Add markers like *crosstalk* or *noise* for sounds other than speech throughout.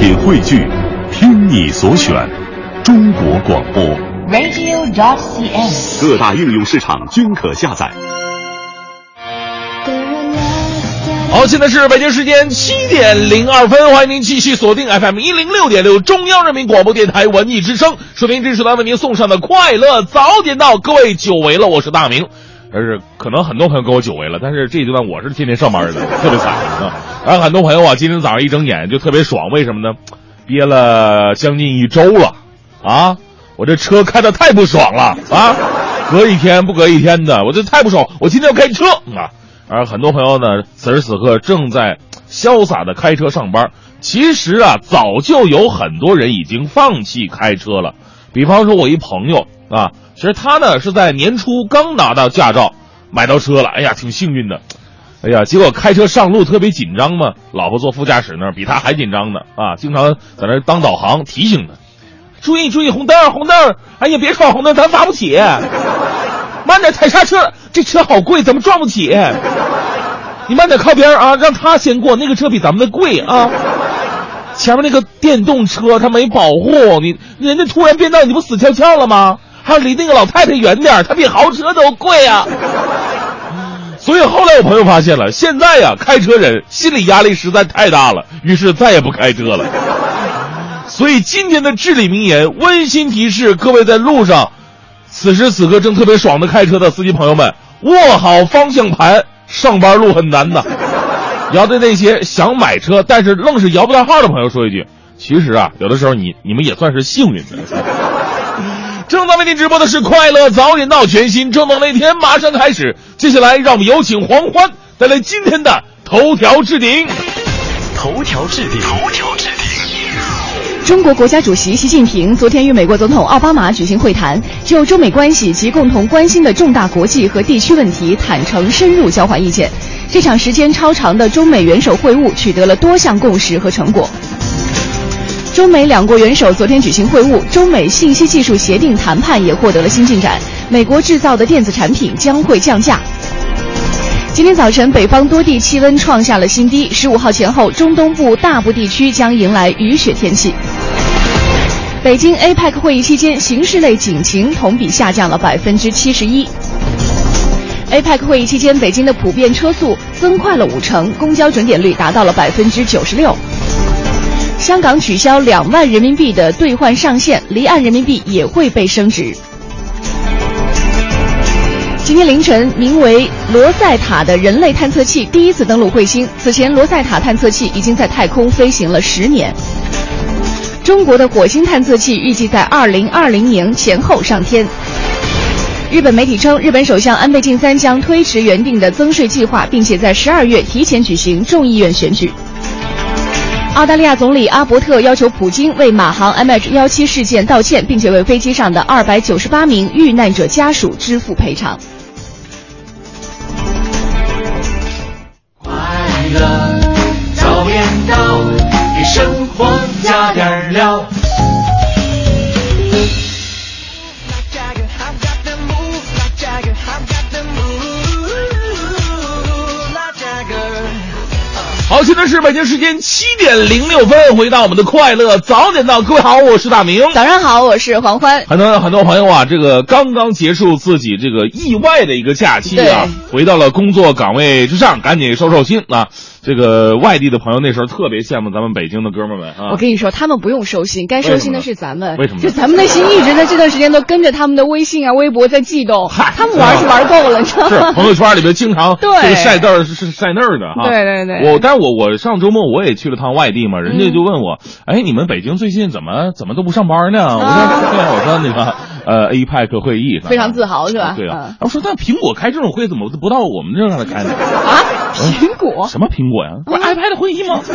品汇聚，听你所选，中国广播。radio.dot.cn，。各大应用市场均可下载。好，现在是北京时间七点零二分，欢迎您继续锁定 FM 一零六点六中央人民广播电台文艺之声，收听这时段为您送上的快乐早点到，各位久违了，我是大明。但是可能很多朋友跟我久违了，但是这阶段我是天天上班的，特别惨啊。然后很多朋友啊，今天早上一睁眼就特别爽，为什么呢？憋了将近一周了啊！我这车开的太不爽了啊！隔一天不隔一天的，我这太不爽，我今天要开车啊！而很多朋友呢，此时此刻正在潇洒的开车上班。其实啊，早就有很多人已经放弃开车了。比方说，我一朋友啊，其实他呢是在年初刚拿到驾照，买到车了，哎呀，挺幸运的。哎呀，结果开车上路特别紧张嘛，老婆坐副驾驶那儿比他还紧张呢啊，经常在那儿当导航提醒他，注意注意红灯红灯，哎呀别闯红灯，咱罚不起，慢点踩刹车，这车好贵，咱们撞不起，你慢点靠边啊，让他先过，那个车比咱们的贵啊。前面那个电动车他没保护你，人家突然变道，你不死翘翘了吗？还有离那个老太太远点，它比豪车都贵啊。*laughs* 所以后来我朋友发现了，现在呀，开车人心理压力实在太大了，于是再也不开车了。*laughs* 所以今天的至理名言，温馨提示各位在路上，此时此刻正特别爽的开车的司机朋友们，握好方向盘，上班路很难的。*laughs* 要对那些想买车但是愣是摇不到号的朋友说一句，其实啊，有的时候你你们也算是幸运的。正在为您直播的是《快乐早点到》全新正能那天马上开始。接下来，让我们有请黄欢带来今天的头条置顶。头条置顶，头条置顶。中国国家主席习近平昨天与美国总统奥巴马举行会谈，就中美关系及共同关心的重大国际和地区问题坦诚深入交换意见。这场时间超长的中美元首会晤取得了多项共识和成果。中美两国元首昨天举行会晤，中美信息技术协定谈判也获得了新进展，美国制造的电子产品将会降价。今天早晨，北方多地气温创下了新低，十五号前后，中东部大部地区将迎来雨雪天气。北京 APEC 会议期间，刑事类警情同比下降了百分之七十一。APEC 会议期间，北京的普遍车速增快了五成，公交准点率达到了百分之九十六。香港取消两万人民币的兑换上限，离岸人民币也会被升值。今天凌晨，名为罗塞塔的人类探测器第一次登陆彗星。此前，罗塞塔探测器已经在太空飞行了十年。中国的火星探测器预计在二零二零年前后上天。日本媒体称，日本首相安倍晋三将推迟原定的增税计划，并且在十二月提前举行众议院选举。澳大利亚总理阿伯特要求普京为马航 MH 幺七事件道歉，并且为飞机上的二百九十八名遇难者家属支付赔偿。快乐早点到，给生活加点料。好，现在是北京时间七点零六分，回到我们的快乐早点到，各位好，我是大明。早上好，我是黄欢。很多很多朋友啊，这个刚刚结束自己这个意外的一个假期啊，回到了工作岗位之上，赶紧收收心啊。这个外地的朋友那时候特别羡慕咱们北京的哥们儿们啊。我跟你说，他们不用收心，该收心的是咱们。为什么？就咱们的心一直在这段时间都跟着他们的微信啊、微博在悸动。嗨，他们玩是玩够了，你知道吗？是朋友圈里边经常对这个晒这儿是是晒那儿的哈。对对对。我但是我我上周末我也去了趟外地嘛，人家就问我，哎，你们北京最近怎么怎么都不上班呢？我说我说那个呃 APEC 会议非常自豪是吧？对啊。我说那苹果开这种会怎么不到我们这儿来开呢？啊，苹果？什么苹果呀？不是 iPad 会议吗？*laughs*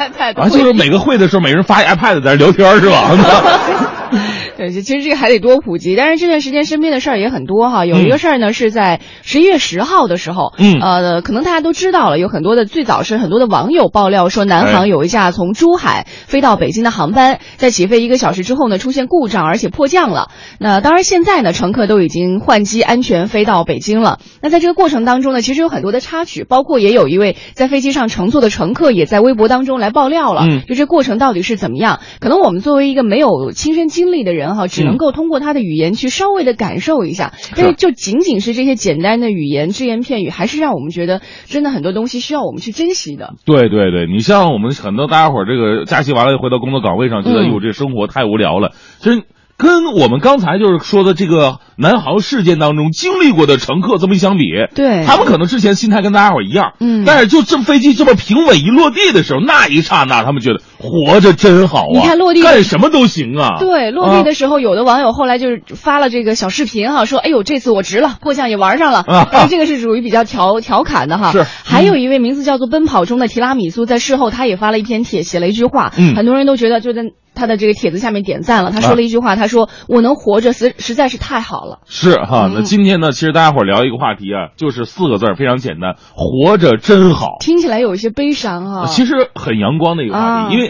iPad 啊，就是每个会的时候，每人发一 iPad 在那聊天是吧？*laughs* 对，其实这个还得多普及。但是这段时间身边的事儿也很多哈。有一个事儿呢，是在十一月十号的时候，嗯呃，可能大家都知道了，有很多的最早是很多的网友爆料说，南哎航有一架从珠海飞到北京的航班，在起飞一个小时之后呢，出现故障，而且迫降了。那当然，现在呢，乘客都已经换机安全飞到北京了。那在这个过程当中呢，其实有很多的插曲，包括也有一位在飞机上乘坐的乘客也在微博当中来爆料了，嗯就这过程到底是怎么样？可能我们作为一个没有亲身经历的人哈，只能够通过他的语言去稍微的感受一下。但是就仅仅是这些简单的语言只言片语，还是让我们觉得真的很多东西需要我们去珍惜的。对对对，你像我们很多大家伙儿这个假期完了回到工作岗位上，觉得嗯哟这生活太无聊了。其实跟我们刚才就是说的这个南航事件当中经历过的乘客这么一相比，对他们可能之前心态跟大家伙儿一样，嗯但是就这飞机这么平稳一落地的时候，那一刹那他们觉得活着真好啊！你看落地干什么都行啊！对，落地的时候，有的网友后来就是发了这个小视频哈，说：“哎呦，这次我值了，破相也玩上了。啊这个是属于比较调调侃的哈。是还有一位名字叫做“奔跑中的提拉米苏”，在事后他也发了一篇帖，写了一句话，嗯很多人都觉得就在他的这个帖子下面点赞了。他说了一句话，他说：“我能活着，实实在是太好了。是哈，那嗯今天呢，其实大家伙儿聊一个话题啊，就是四个字儿，非常简单，活着真好”。听起来有一些悲伤哈。其实很阳光的一个话啊题，因为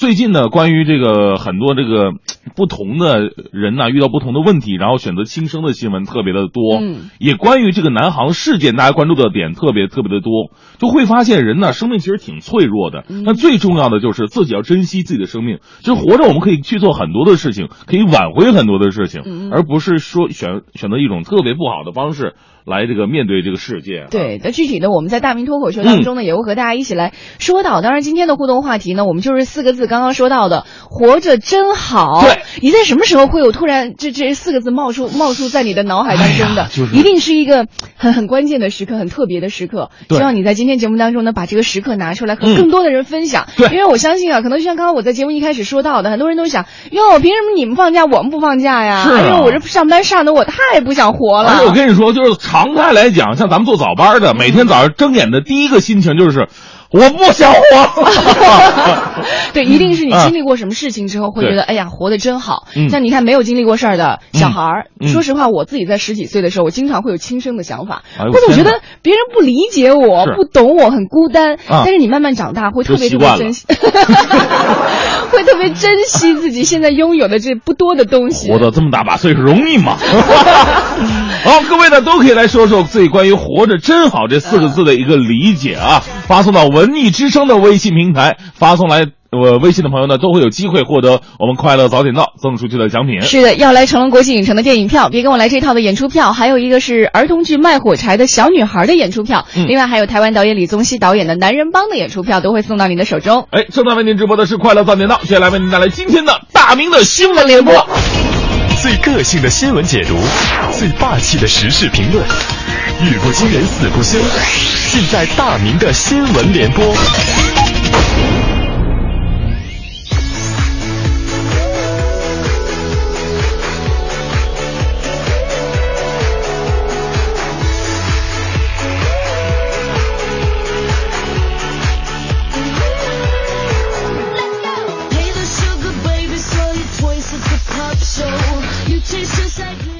最近呢，关于这个很多这个 *tsk* 不同的人呐、遇到不同的问题，然后选择轻生的新闻特别的多，嗯。也关于这个南航事件，大家关注的点特别特别的多，就会发现人呢，生命其实挺脆弱的，嗯。那最重要的就是自己要珍惜自己的生命，就是活着我们可以去做很多的事情，可以挽回很多的事情，嗯。而不是说选选择一种特别不好的方式来这个面对这个世界。对，那具体的我们在大明脱口秀当中呢，也会和大家一起来说到。当然，今天的互动话题呢，我们就是四个字，刚刚说到的“活着真好”。对，你在什么时候会有突然这这四个字冒出冒出在你的脑海当中的？哎 *laughs* 就是一定是一个很很关键的时刻，很特别的时刻。希望你在今天节目当中呢，把这个时刻拿出来和嗯更多的人分享。对因为我相信啊，可能就像刚刚我在节目一开始说到的，很多人都想，哟，凭什么你们放假，我们不放假呀？是啊哎呦，我这上班上的我太不想活了。而且我跟你说，就是常态来讲，像咱们做早班的，每天早上睁眼的第一个心情就是，我不想活。*laughs* 对，一定是你啊经历过什么事情之后，会觉得哎呀，活得真好。嗯。像你看没有经历过事儿的小孩儿，嗯。说实话，我自己在十几岁的时候，我经常会有轻生的想法，我总觉得别人不理解我，不懂我，很孤单。啊。但是你慢慢长大，会特别特别珍惜，*laughs* 会特别珍惜自己现在拥有的这不多的东西。活到这么大把岁数容易吗？*laughs* 好，各位呢都可以来说说自己关于“活着真好”这四个字的一个理解啊，发送到文艺之声的微信平台，发送来。呃，微信的朋友呢，都会有机会获得我们快乐早点到赠出去的奖品。是的，要来成龙国际影城的电影票，别跟我来这套的演出票，还有一个是儿童剧《卖火柴的小女孩》的演出票，嗯另外还有台湾导演李宗熙导演的《男人帮》的演出票，都会送到您的手中。哎，正在为您直播的是快乐早点到，接下来为您带来今天的大明的新闻联播。最个性的新闻解读，最霸气的时事评论，语不惊人死不休，尽在大明的新闻联播。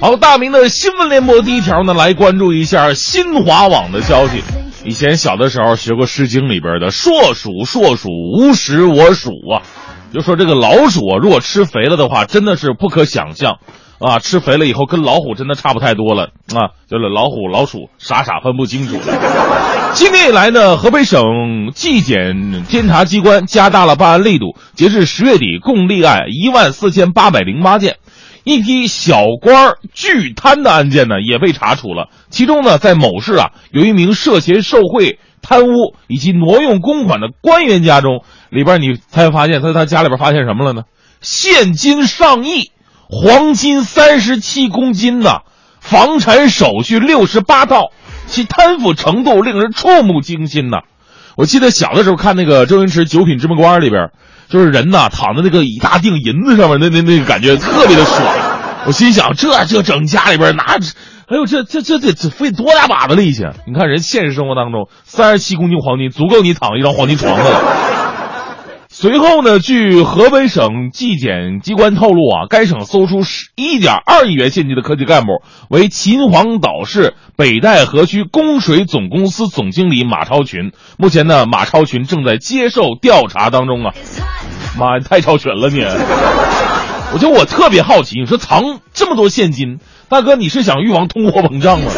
好，大明的新闻联播第一条呢，来关注一下新华网的消息。以前小的时候学过《诗经》里边的“硕鼠，硕鼠，无食我黍”啊，就说这个老鼠啊，如果吃肥了的话，真的是不可想象啊，吃肥了以后跟老虎真的差不太多了啊，就是老虎、老鼠傻傻分不清楚。今年以来呢，河北省纪检监察机关加大了办案力度，截至十月底，共立案一万四千八百零八件。一批小官巨贪的案件呢也被查处了，其中呢，在某市啊，有一名涉嫌受贿、贪污以及挪用公款的官员家中，里边你才发现他他家里边发现什么了呢？现金上亿，黄金三十七公斤呐，房产手续六十八套，其贪腐程度令人触目惊心呐。我记得小的时候看那个周星驰《九品芝麻官》里边，就是人呐躺在那个一大锭银子上面，那那那个感觉特别的爽。我心想，这这整家里边拿，哎呦，这这这得这费多大把的力气！你看人现实生活当中，三十七公斤黄金足够你躺一张黄金床的了。随后呢，据河北省纪检机关透露啊，该省搜出十一点二亿元现金的科级干部为秦皇岛市北戴河区供水总公司总经理马超群。目前呢，马超群正在接受调查当中啊。妈呀，太超群了你！我就我特别好奇，你说藏这么多现金，大哥你是想预防通货膨胀吗？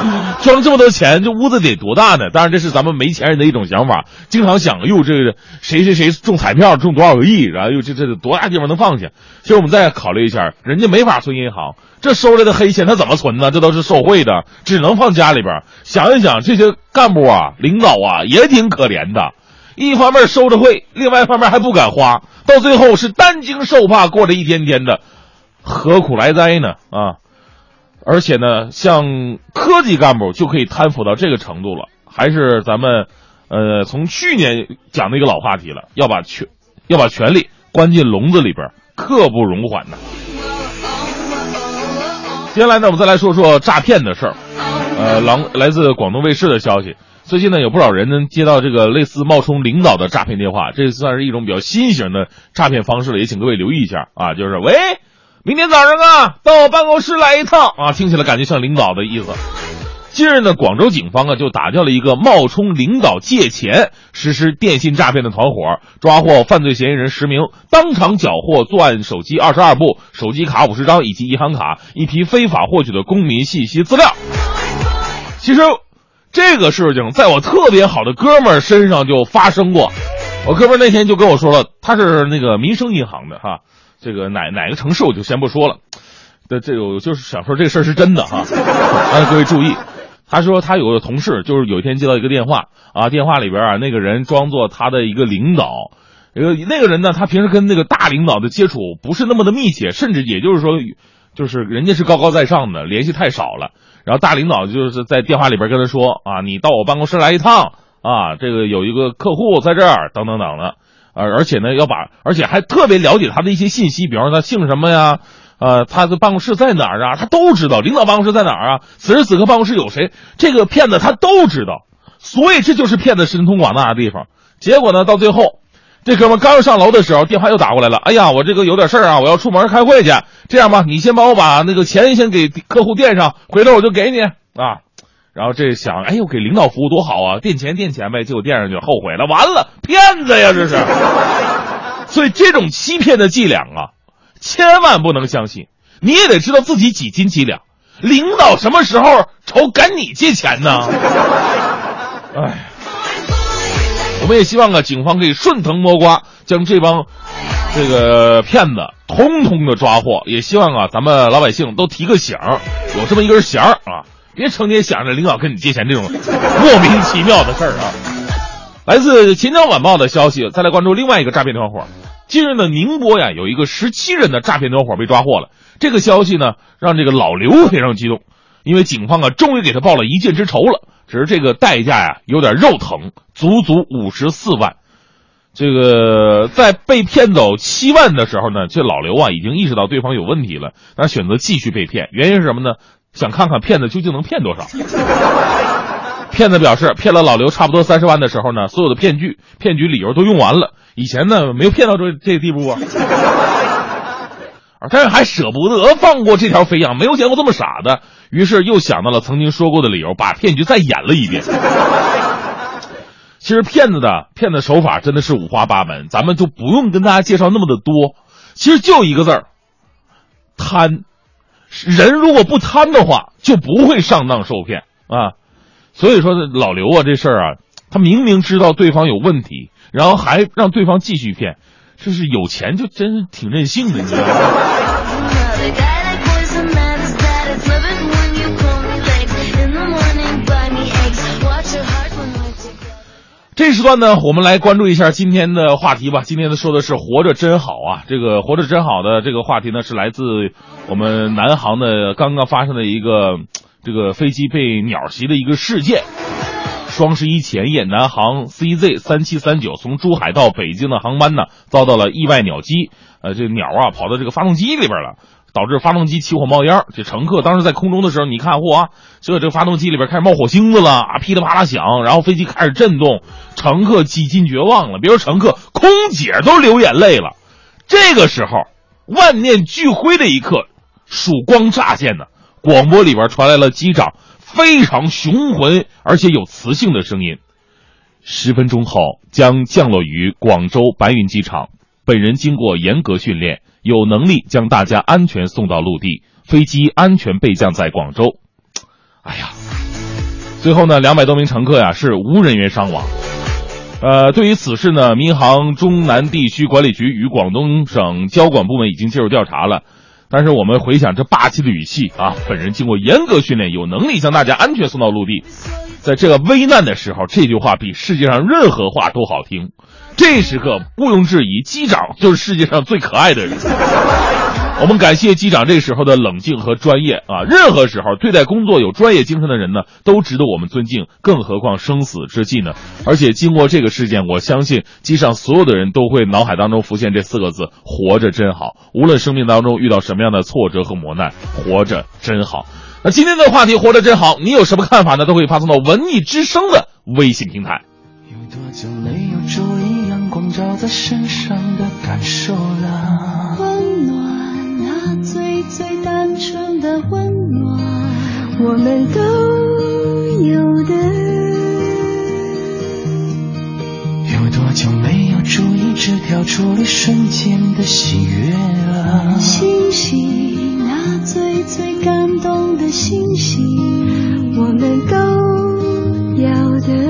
*laughs* 装这么多钱，这屋子得多大呢？当然，这是咱们没钱人的一种想法，经常想，哟，这个谁谁谁中彩票中多少个亿，然后又这这多大地方能放下？其实我们再考虑一下，人家没法存银行，这收来的黑钱他怎么存呢？这都是受贿的，只能放家里边。想一想，这些干部啊、领导啊也挺可怜的，一方面收着贿，另外一方面还不敢花，到最后是担惊受怕过着一天天的，何苦来哉呢？啊！而且呢，像科级干部就可以贪腐到这个程度了，还是咱们，呃，从去年讲的一个老话题了，要把权，要把权力关进笼子里边，刻不容缓呐。接下来呢，我们再来说说诈骗的事儿。呃，来来自广东卫视的消息，最近呢，有不少人呢接到这个类似冒充领导的诈骗电话，这算是一种比较新型的诈骗方式了，也请各位留意一下啊，就是喂。明天早上啊，到我办公室来一趟啊！听起来感觉像领导的意思。近日呢，广州警方啊就打掉了一个冒充领导借钱实施电信诈骗的团伙，抓获犯罪嫌疑人十名，当场缴获作案手机二十二部、手机卡五十张以及银行卡一批非法获取的公民信息资料。其实，这个事情在我特别好的哥们儿身上就发生过。我哥们儿那天就跟我说了，他是那个民生银行的哈。这个哪哪个城市我就先不说了，的这个就是想说这个事儿是真的哈，*laughs* 让各位注意。他说他有个同事，就是有一天接到一个电话啊，电话里边啊那个人装作他的一个领导，呃那个人呢他平时跟那个大领导的接触不是那么的密切，甚至也就是说，就是人家是高高在上的，联系太少了。然后大领导就是在电话里边跟他说啊，你到我办公室来一趟啊，这个有一个客户在这儿，等等等的。而而且呢，要把而且还特别了解他的一些信息，比方说他姓什么呀，呃，他的办公室在哪儿啊，他都知道。领导办公室在哪儿啊？此时此刻办公室有谁？这个骗子他都知道。所以这就是骗子神通广大的地方。结果呢，到最后，这哥们刚要上楼的时候，电话又打过来了。哎呀，我这个有点事儿啊，我要出门开会去。这样吧，你先帮我把那个钱先给客户垫上，回头我就给你啊。然后这想，哎呦，给领导服务多好啊！垫钱垫钱呗，结果垫上去，后悔了，完了，骗子呀，这是。*laughs* 所以这种欺骗的伎俩啊，千万不能相信。你也得知道自己几斤几两。领导什么时候愁赶你借钱呢？哎，我们也希望啊，警方可以顺藤摸瓜，将这帮这个骗子通通的抓获。也希望啊，咱们老百姓都提个醒，有这么一根弦儿啊。别成天想着领导跟你借钱这种莫名其妙的事儿啊！来自《秦江晚报》的消息，再来关注另外一个诈骗团伙。近日呢，宁波呀有一个十七人的诈骗团伙被抓获了。这个消息呢，让这个老刘非常激动，因为警方啊终于给他报了一箭之仇了。只是这个代价呀有点肉疼，足足五十四万。这个在被骗走七万的时候呢，这老刘啊已经意识到对方有问题了，但选择继续被骗。原因是什么呢？想看看骗子究竟能骗多少？*laughs* 骗子表示，骗了老刘差不多三十万的时候呢，所有的骗局、骗局理由都用完了。以前呢，没有骗到这这地步啊，*laughs* 但是还舍不得放过这条肥羊，没有见过这么傻的。于是又想到了曾经说过的理由，把骗局再演了一遍。其实骗子的骗子手法真的是五花八门，咱们就不用跟大家介绍那么的多。其实就一个字儿：贪。人如果不贪的话，就不会上当受骗啊。所以说，老刘啊，这事儿啊，他明明知道对方有问题，然后还让对方继续骗，这是有钱就真是挺任性的，你知道吗？*laughs* 这时段呢，我们来关注一下今天的话题吧。今天的说的是“活着真好”啊，这个“活着真好”的这个话题呢，是来自我们南航的刚刚发生的一个这个飞机被鸟袭的一个事件。双十一前夜，南航 CZ 三七三九从珠海到北京的航班呢，遭到了意外鸟击。呃，这鸟啊跑到这个发动机里边了，导致发动机起火冒烟。这乘客当时在空中的时候，你看，嚯、结果这个发动机里边开始冒火星子了啊，噼里啪啦响，然后飞机开始震动，乘客几近绝望了。别说乘客，空姐都流眼泪了。这个时候，万念俱灰的一刻，曙光乍现呢。广播里边传来了机长非常雄浑而且有磁性的声音。十分钟后将降落于广州白云机场，本人经过严格训练，有能力将大家安全送到陆地，飞机安全备降在广州。哎呀，最后呢，两百多名乘客呀是无人员伤亡。呃，对于此事呢，民航中南地区管理局与广东省交管部门已经介入调查了。但是我们回想这霸气的语气啊，本人经过严格训练，有能力将大家安全送到陆地。在这个危难的时候，这句话比世界上任何话都好听。这时刻毋庸置疑，机长 *laughs* 就是世界上最可爱的人。*laughs* 我们感谢机长这时候的冷静和专业啊！任何时候对待工作有专业精神的人呢，都值得我们尊敬，更何况生死之际呢？而且经过这个事件，我相信机上所有的人都会脑海当中浮现这四个字：活着真好。无论生命当中遇到什么样的挫折和磨难，活着真好。那今天的话题“活着真好”，你有什么看法呢？都可以发送到文艺之声的微信平台。有多久没有注光照在身上的感受了？温暖，那最最单纯的温暖，我们都有的。有多久没有注意这跳出了瞬间的喜悦了？星星，那最最感动的星星，我们都要的。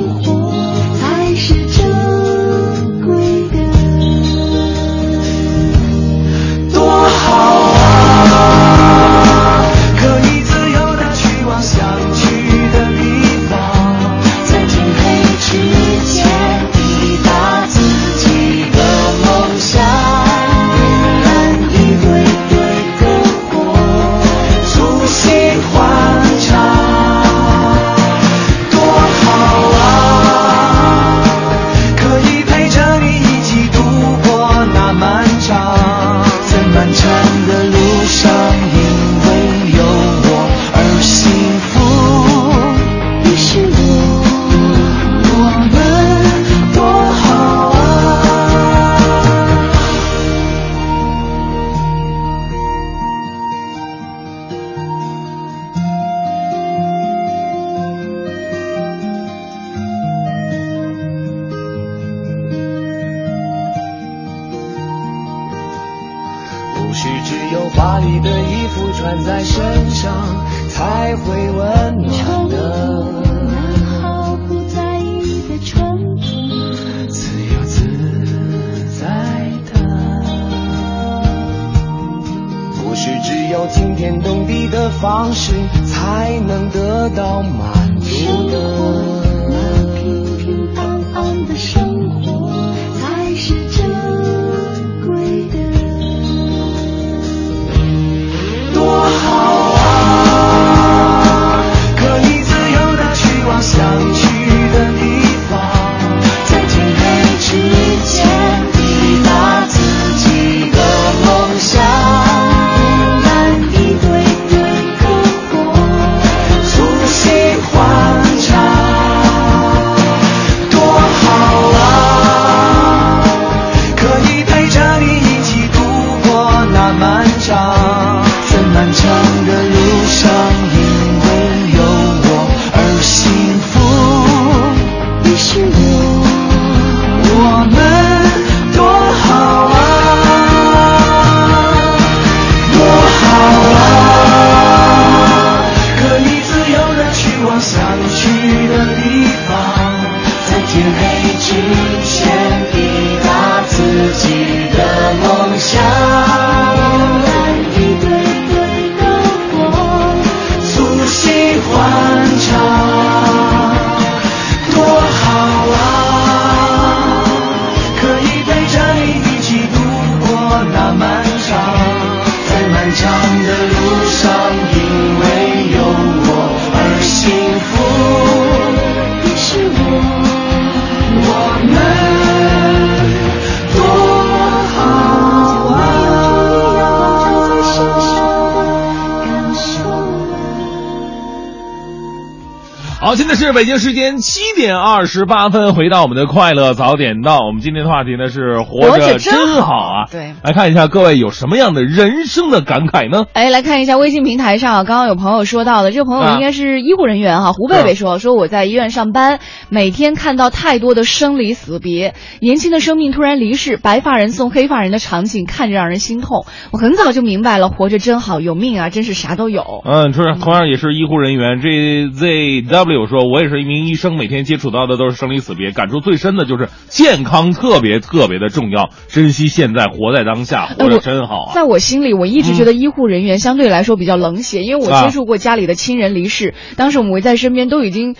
是北京时间七点二十八分，回到我们的快乐早点到。我们今天的话题呢是活活着真真好啊。对来看一下各位有什么样的人生的感慨呢？哎，来看一下微信平台上啊，刚刚有朋友说到的，这个朋友啊应该是医护人员哈、胡贝贝说，说我在医院上班，每天看到太多的生离死别，年轻的生命突然离世，白发人送黑发人的场景，看着让人心痛。我很早就明白了，活着真好，有命啊，真是啥都有。嗯，是同样也是医护人员，JZW 说，我也是一名医生，每天接触到的都是生离死别，感触最深的就是健康特别特别的重要，珍惜现在，活在当下，活着真好啊。在我心里，我一直觉得医护人员相对来说比较冷血，因为我啊接触过家里的亲人离世，当时我们围在身边都已经。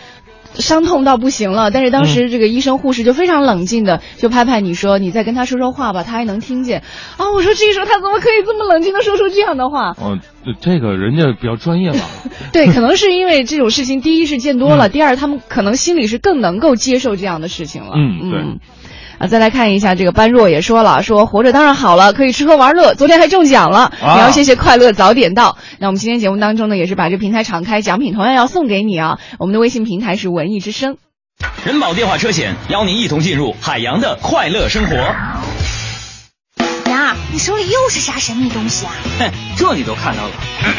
伤痛到不行了，但是当时这个医生护士就非常冷静的就拍拍你说：“你再跟他说说话吧，他还能听见。”啊，我说这个时候他怎么可以这么冷静的说出这样的话？嗯，这个人家比较专业吧。*laughs* 对，可能是因为这种事情，第一是见多了，嗯第二他们可能心里是更能够接受这样的事情了。嗯对啊，再来看一下这个般若也说了，说活着当然好了，可以吃喝玩乐，昨天还中奖了，啊也要谢谢快乐早点到。那我们今天节目当中呢，也是把这平台敞开，奖品同样要送给你啊。我们的微信平台是文艺之声。人保电话车险邀您一同进入海洋的快乐生活。杨儿，你手里又是啥神秘东西啊？*laughs* 哼，这你都看到了，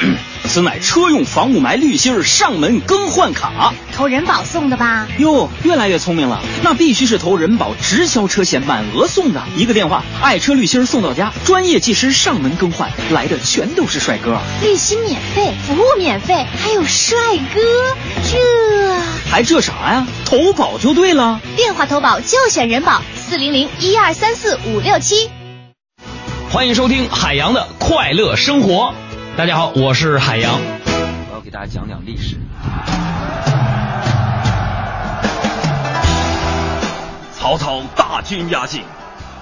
*laughs* 此乃车用防雾霾滤芯儿上门更换卡。投人保送的吧？哟，越来越聪明了，那必须是投人保直销车险满额送的，一个电话，爱车滤芯儿送到家，专业技师上门更换，来的全都是帅哥。滤芯免费，服务免费，还有帅哥，这还这啥呀？投保就对了。电话投保就选人保，四零零一二三四五六七。欢迎收听海洋的快乐生活。大家好，我是海洋。我要给大家讲讲历史。曹操大军压境，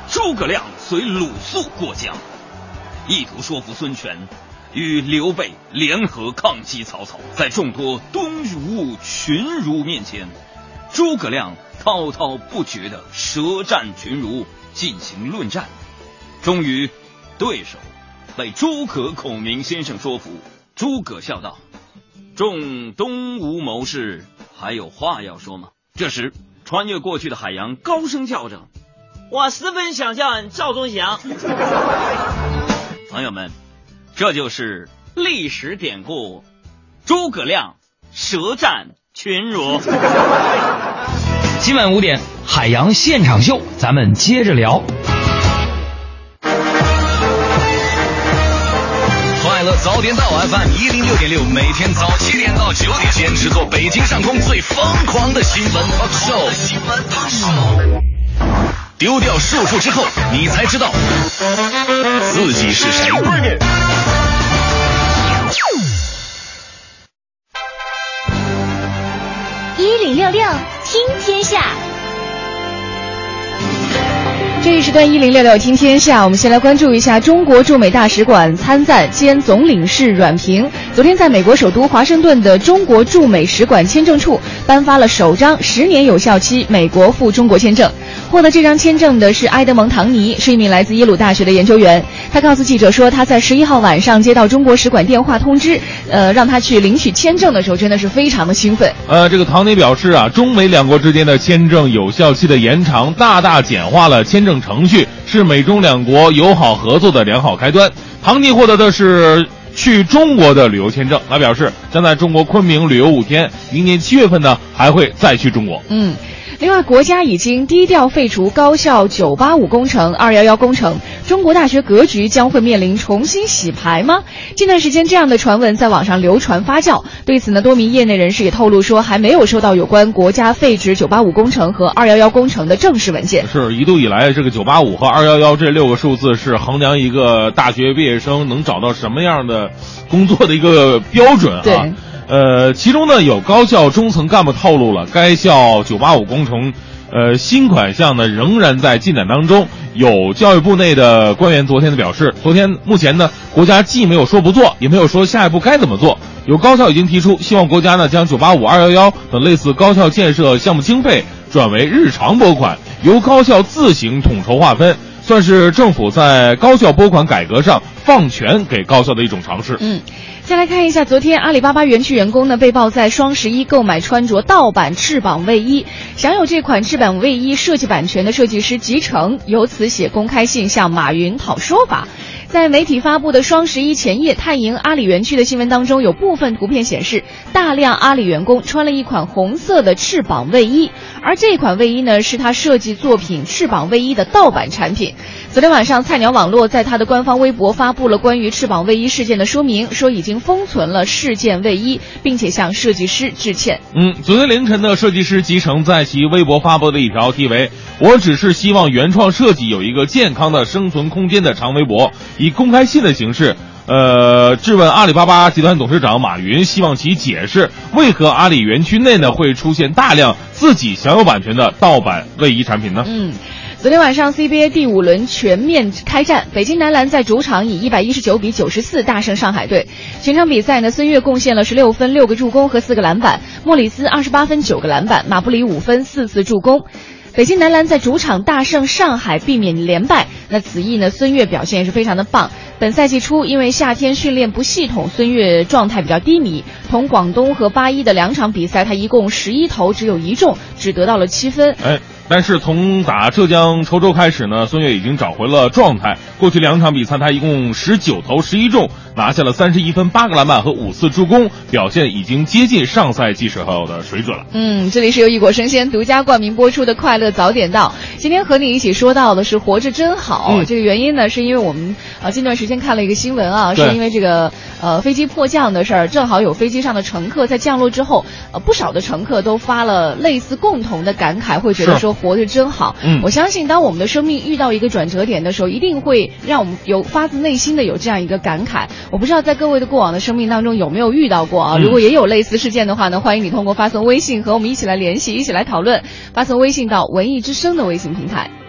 诸葛亮随鲁肃过江，意图说服孙权与刘备联合抗击曹操。在众多东吴群儒面前，诸葛亮滔滔不绝的舌战群儒，进行论战。终于，对手被诸葛孔明先生说服。诸葛笑道：“众东吴谋士还有话要说吗？”这时，穿越过去的海洋高声叫着：“我十分想见赵忠祥。”朋友们，这就是历史典故——诸葛亮舌战群儒。今晚五点，海洋现场秀，咱们接着聊。早点到 FM 一零六点六，每天早七点到九点，坚持做北京上空最疯狂的新闻 talk show。新闻 talk show。丢掉束缚之后，你才知道自己是谁。一零六六听天下，这一时段一零六六听天下，我们先来关注一下中国驻美大使馆参赞兼总领事阮平，昨天在美国首都华盛顿的中国驻美使馆签证处颁发了首张十年有效期美国赴中国签证。获得这张签证的是埃德蒙·唐尼，是一名来自耶鲁大学的研究员。他告诉记者说，他在十一号晚上接到中国使馆电话通知，呃，让他去领取签证的时候，真的是非常的兴奋。呃，这个唐尼表示啊，中美两国之间的签证有效期的延长，大大简化了签证程序，是美中两国友好合作的良好开端。唐尼获得的是去中国的旅游签证，他表示将在中国昆明旅游五天，明年七月份呢还会再去中国。嗯。另外，国家已经低调废除高校九八五工程、二幺幺工程，中国大学格局将会面临重新洗牌吗？近段时间，这样的传闻在网上流传发酵。对此呢，多名业内人士也透露说，还没有收到有关国家废止九八五工程和二幺幺工程的正式文件。是一度以来，这个九八五和二幺幺这六个数字是衡量一个大学毕业生能找到什么样的工作的一个标准啊。对。呃，其中呢有高校中层干部透露了，该校985工程，呃新款项呢仍然在进展当中。有教育部内的官员昨天的表示，昨天目前呢国家既没有说不做，也没有说下一步该怎么做。有高校已经提出，希望国家呢将985、211等类似高校建设项目经费转为日常拨款，由高校自行统筹划分。算是政府在高校拨款改革上放权给高校的一种尝试。嗯，再来看一下，昨天阿里巴巴园区员工呢被曝在双十一购买穿着盗版翅膀卫衣，享有这款翅膀卫衣设计版权的设计师集成由此写公开信向马云讨说法。在媒体发布的双十一前夜泰营阿里园区的新闻当中，有部分图片显示，大量阿里员工穿了一款红色的翅膀卫衣，而这款卫衣呢是他设计作品翅膀卫衣的盗版产品。昨天晚上，菜鸟网络在他的官方微博发布了关于翅膀卫衣事件的说明，说已经封存了事件卫衣，并且向设计师致歉。嗯，昨天凌晨的设计师集成在其微博发布的一条题为“我只是希望原创设计有一个健康的生存空间”的长微博，以公开信的形式，呃，质问阿里巴巴集团董事长马云，希望其解释为何阿里园区内呢会出现大量自己享有版权的盗版卫衣产品呢？嗯。昨天晚上 CBA 第五轮全面开战，北京男篮在主场以一百一十九比九十四大胜上海队。全场比赛呢，孙悦贡献了十六分、六个助攻和四个篮板；莫里斯二十八分、九个篮板；马布里五分、四次助攻。北京男篮在主场大胜上海，避免连败。那此役呢，孙悦表现也是非常的棒。本赛季初因为夏天训练不系统，孙悦状态比较低迷。同广东和八一的两场比赛，他一共十一投只有一中，只得到了七分。哎。但是从打浙江稠州开始呢，孙悦已经找回了状态。过去两场比赛，他一共十九投十一中，拿下了三十一分、八个篮板和五次助攻，表现已经接近上赛季时候的水准了。嗯，这里是由一果生鲜独家冠名播出的《快乐早点到》。今天和你一起说到的是“活着真好”。嗯，这个原因呢，是因为我们呃近段时间看了一个新闻啊，是因为这个呃飞机迫降的事儿，正好有飞机上的乘客在降落之后，呃不少的乘客都发了类似共同的感慨，会觉得说活着真好。嗯，我相信当我们的生命遇到一个转折点的时候，一定会让我们有发自内心的有这样一个感慨。我不知道在各位的过往的生命当中有没有遇到过啊？如果也有类似事件的话呢，欢迎你通过发送微信和我们一起来联系，一起来讨论。发送微信到文艺之声的微信平台。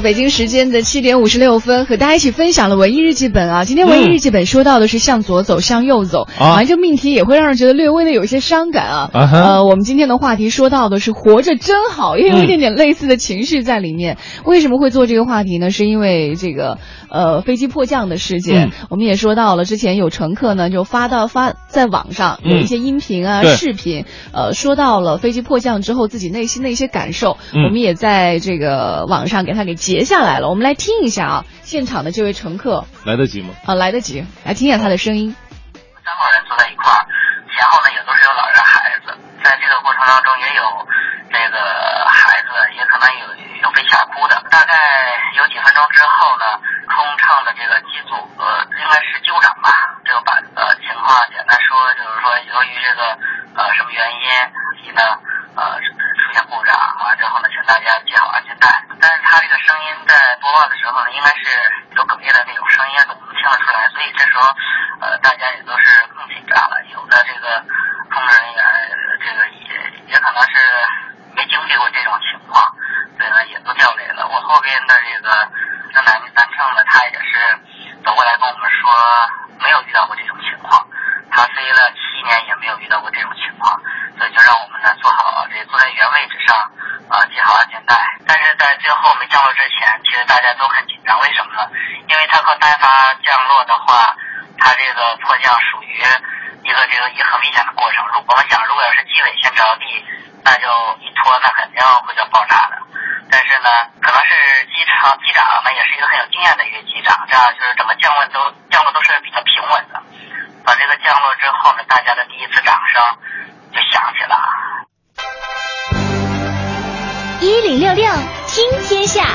北京时间的七点五十六分，和大家一起分享了文艺日记本啊。今天文艺日记本说到的是向左走，向右走，啊好像这个命题也会让人觉得略微的有一些伤感啊。啊呃，我们今天的话题说到的是活着真好，也有一点点类似的情绪在里面。为什么会做这个话题呢？是因为这个呃飞机迫降的事件，嗯。我们也说到了，之前有乘客呢就发到发在网上嗯。有一些音频啊、对。视频，呃，说到了飞机迫降之后自己内心的一些感受，嗯。我们也在这个网上给他给截下来了。我们来听一下啊，现场的这位乘客来得及吗？啊，来得及，来听一下他的声音。三个人坐在一块儿，前后呢也都是有老人孩子，在这个过程当中也有这个孩子，也可能有有被吓哭的。大概有几分钟之后呢，空乘的这个机组呃应该是机务长吧，就把呃情况简单说，就是说由于这个呃什么原因，机呢呃出现故障，完之后呢，请大家系好安全带。但是他这个声音在播报的时候呢，应该是有哽咽的那种声音，我们听得出来，所以这时候呃大家也都是更紧张了，有的这个工作人员这个也也可能是没经历过这种情况，所以呢也都掉泪了。我后边的这个这男的男乘呢，他也是走过来跟我们说，没有遇到过这种情况，他飞了七年也没有遇到过这种情况，所以就让我们呢做好这坐在原位置上啊系好安全带。但是在最后没降落之前，其实大家都很紧张，为什么呢？因为它和单发降落的话，它这个迫降属于一个这个一个很危险的过程。如果我们想，如果要是机尾先着地，那就一拖，那肯定会叫爆炸的。但是呢，可能是机长机长呢也是一个很有经验的一个机长，这样就是整个降落都降落都是比较平稳的。后面，大家的第一次掌声就响起了。一零六六听天下，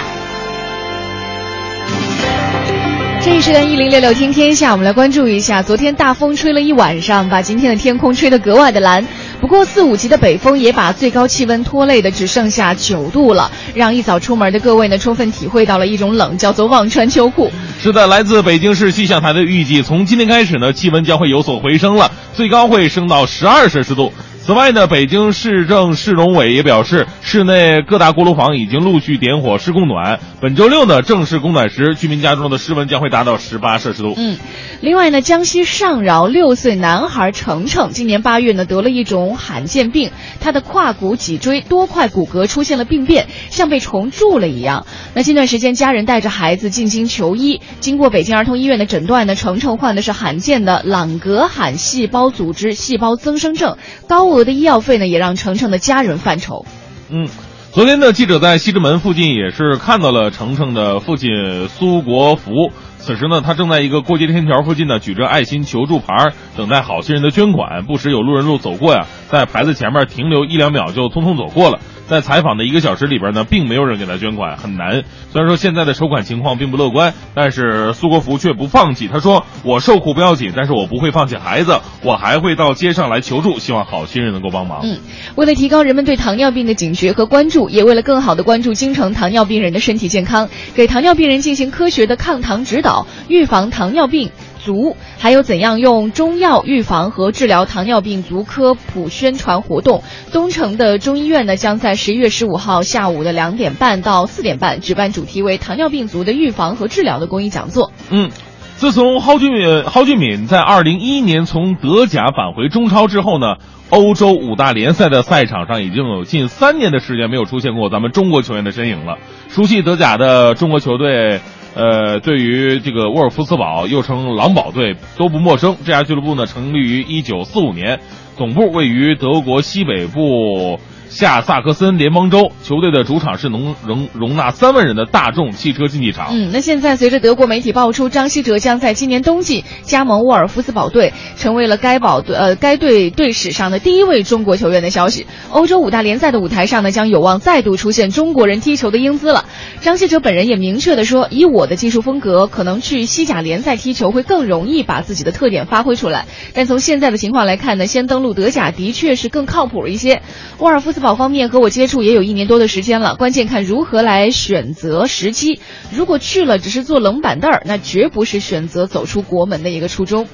这一时段一零六六听天下，我们来关注一下，昨天大风吹了一晚上，把今天的天空吹得格外的蓝。不过四五级的北风也把最高气温拖累的只剩下九度了，让一早出门的各位呢，充分体会到了一种冷，叫做忘穿秋裤。是的，来自北京市气象台的预计，从今天开始呢，气温将会有所回升了，最高会升到十二摄氏度。此外呢，北京市政市容委也表示，市内各大锅炉房已经陆续点火试供暖。本周六呢，正式供暖时，居民家中的室温将会达到十八摄氏度。嗯，另外呢，江西上饶六岁男孩程程今年八月呢得了一种罕见病，他的胯骨、脊椎多块骨骼出现了病变，像被虫蛀了一样。那近段时间，家人带着孩子进京求医，经过北京儿童医院的诊断呢，程程患的是罕见的朗格罕细胞组织细胞增生症，高额的医药费呢，也让程程的家人犯愁。嗯，昨天呢，记者在西直门附近也是看到了程程的父亲苏国福。此时呢，他正在一个过街天桥附近呢，举着爱心求助牌，等待好心人的捐款。不时有路人路走过呀，在牌子前面停留一两秒就匆匆走过了。在采访的一个小时里边呢，并没有人给他捐款，很难。虽然说现在的筹款情况并不乐观，但是苏国福却不放弃。他说：“我受苦不要紧，但是我不会放弃孩子，我还会到街上来求助，希望好心人能够帮忙。”嗯，为了提高人们对糖尿病的警觉和关注，也为了更好的关注京城糖尿病人的身体健康，给糖尿病人进行科学的抗糖指导，预防糖尿病。足，还有怎样用中药预防和治疗糖尿病足科普宣传活动。东城的中医院呢，将在十一月十五号下午的两点半到四点半举办主题为糖尿病足的预防和治疗的公益讲座。嗯，自从蒿俊闵蒿俊闵在二零一一年从德甲返回中超之后呢，欧洲五大联赛的赛场上已经有近三年的时间没有出现过咱们中国球员的身影了。熟悉德甲的中国球队。呃，对于这个沃尔夫斯堡，又称狼堡队，都不陌生。这家俱乐部呢，成立于一九四五年，总部位于德国西北部。下萨克森联邦州球队的主场是能容容纳三万人的大众汽车竞技场。嗯，那现在随着德国媒体爆出张稀哲将在今年冬季加盟沃尔夫斯堡队，成为了该堡队呃该队队史上的第一位中国球员的消息，欧洲五大联赛的舞台上呢将有望再度出现中国人踢球的英姿了。张稀哲本人也明确的说，以我的技术风格，可能去西甲联赛踢球会更容易把自己的特点发挥出来。但从现在的情况来看呢，先登陆德甲的确是更靠谱一些。沃尔夫斯堡堡方面和我接触也有一年多的时间了，关键看如何来选择时机。如果去了只是坐冷板凳儿，那绝不是选择走出国门的一个初衷。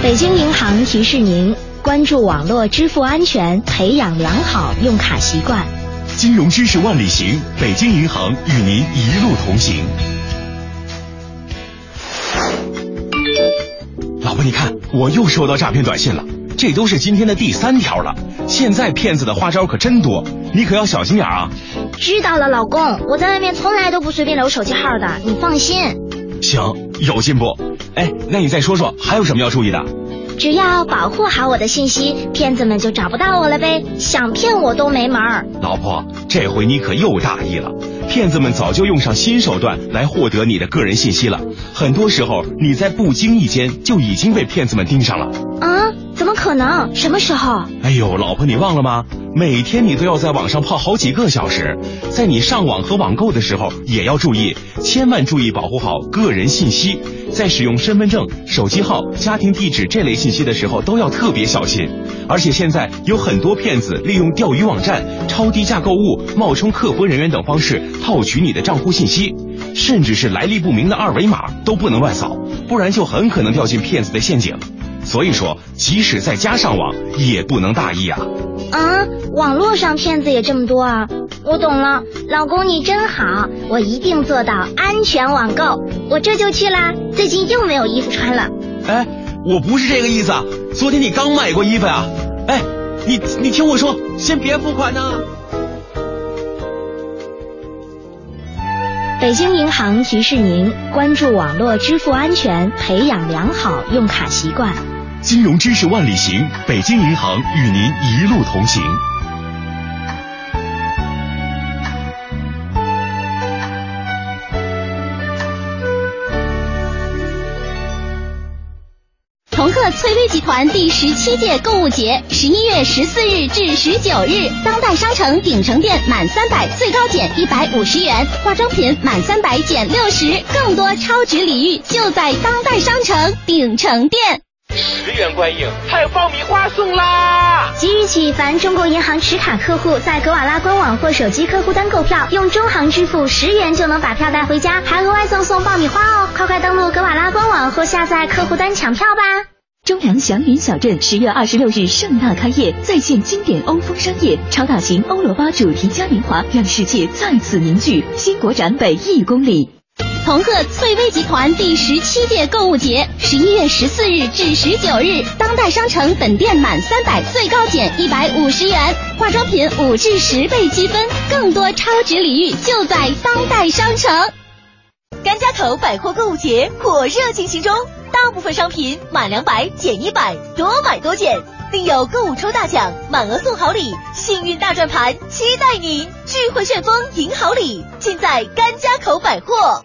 北京银行提示您：关注网络支付安全，培养良好用卡习惯。金融知识万里行，北京银行与您一路同行。老婆，你看，我又收到诈骗短信了，这都是今天的第三条了。现在骗子的花招可真多，你可要小心点啊！知道了，老公，我在外面从来都不随便留手机号的，你放心。行，有进步。哎，那你再说说还有什么要注意的？只要保护好我的信息，骗子们就找不到我了呗，想骗我都没门儿。老婆，这回你可又大意了。骗子们早就用上新手段来获得你的个人信息了，很多时候你在不经意间就已经被骗子们盯上了。啊？怎么可能？什么时候？哎呦，老婆，你忘了吗？每天你都要在网上泡好几个小时，在你上网和网购的时候也要注意，千万注意保护好个人信息。在使用身份证、手机号、家庭地址这类信息的时候都要特别小心。而且现在有很多骗子利用钓鱼网站、超低价购物、冒充客服人员等方式套取你的账户信息，甚至是来历不明的二维码都不能乱扫，不然就很可能掉进骗子的陷阱。所以说，即使在家上网也不能大意啊！啊，网络上骗子也这么多啊！我懂了，老公你真好，我一定做到安全网购。我这就去啦，最近又没有衣服穿了。哎，我不是这个意思，啊，昨天你刚买过衣服啊？哎，你你听我说，先别付款呢。北京银行提示您：关注网络支付安全，培养良好用卡习惯。金融知识万里行，北京银行与您一路同行。同贺翠微集团第十七届购物节，十一月十四日至十九日，当代商城鼎城店满三百最高减一百五十元，化妆品满三百减六十，更多超值礼遇就在当代商城鼎城店。十元观影，还有爆米花送啦！即日起，凡中国银行持卡客户在格瓦拉官网或手机客户端购票，用中行支付十元就能把票带回家，还额外赠送爆米花哦！快快登录格瓦拉官网或下载客户端抢票吧！中粮祥云小镇十月二十六日盛大开业，再现经典欧风商业超大型欧罗巴主题嘉年华，让世界再次凝聚。新国展北一公里。同贺翠微集团第十七届购物节，十一月十四日至十九日，当代商城本店满三百最高减一百五十元，化妆品五至十倍积分，更多超值礼遇就在当代商城。甘家口百货购物节火热进行中，大部分商品满两百减一百，多买多减，另有购物抽大奖、满额送好礼、幸运大转盘，期待您聚会旋风赢好礼，尽在甘家口百货。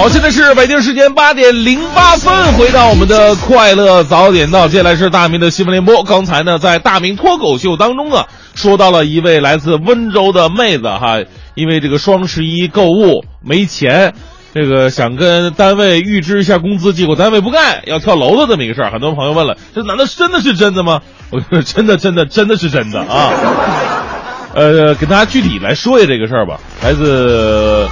好，现在是北京时间八点零八分，回到我们的快乐早点到，接下来是大明的新闻联播。刚才呢，在大明脱口秀当中啊，说到了一位来自温州的妹子哈，因为这个双十一购物没钱，这个想跟单位预支一下工资，结果单位不干，要跳楼的这么一个事儿。很多朋友问了，这难道真的是真的吗？我说真的，真的，真的是真的啊。呃，给大家具体来说一下这个事儿吧，来自。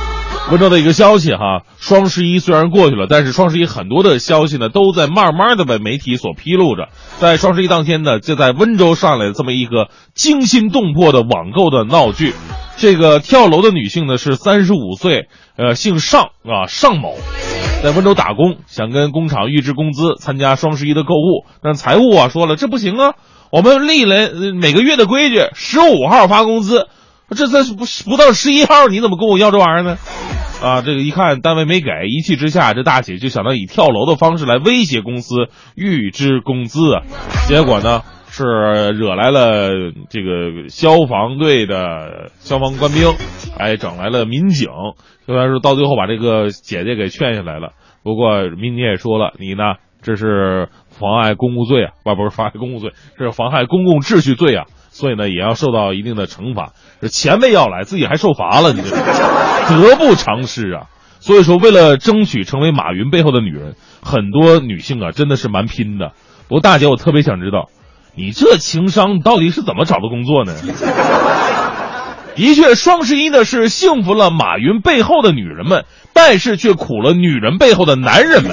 温州的一个消息哈，双十一虽然过去了，但是双十一很多的消息呢，都在慢慢的被媒体所披露着。在双十一当天呢，就在温州上来这么一个惊心动魄的网购的闹剧。这个跳楼的女性呢是三十五岁，呃，姓尚啊，尚某，在温州打工，想跟工厂预支工资，参加双十一的购物。但财务啊说了，这不行啊，我们立了每个月的规矩，十五号发工资。这这不不到十一号，你怎么跟我要这玩意儿呢？啊，这个一看单位没给，一气之下，这大姐就想到以跳楼的方式来威胁公司预支工资。结果呢，是惹来了这个消防队的消防官兵，还整来了民警。虽然说到最后把这个姐姐给劝下来了，不过民警也说了，你呢这是妨碍公务罪啊，不不是妨碍公务罪，是妨害公共秩序罪啊。所以呢，也要受到一定的惩罚。这钱没要来，自己还受罚了，你这得不偿失啊！所以说，为了争取成为马云背后的女人，很多女性啊，真的是蛮拼的。不过大姐，我特别想知道，你这情商到底是怎么找的工作呢？的确，双十一呢是幸福了马云背后的女人们，但是却苦了女人背后的男人们。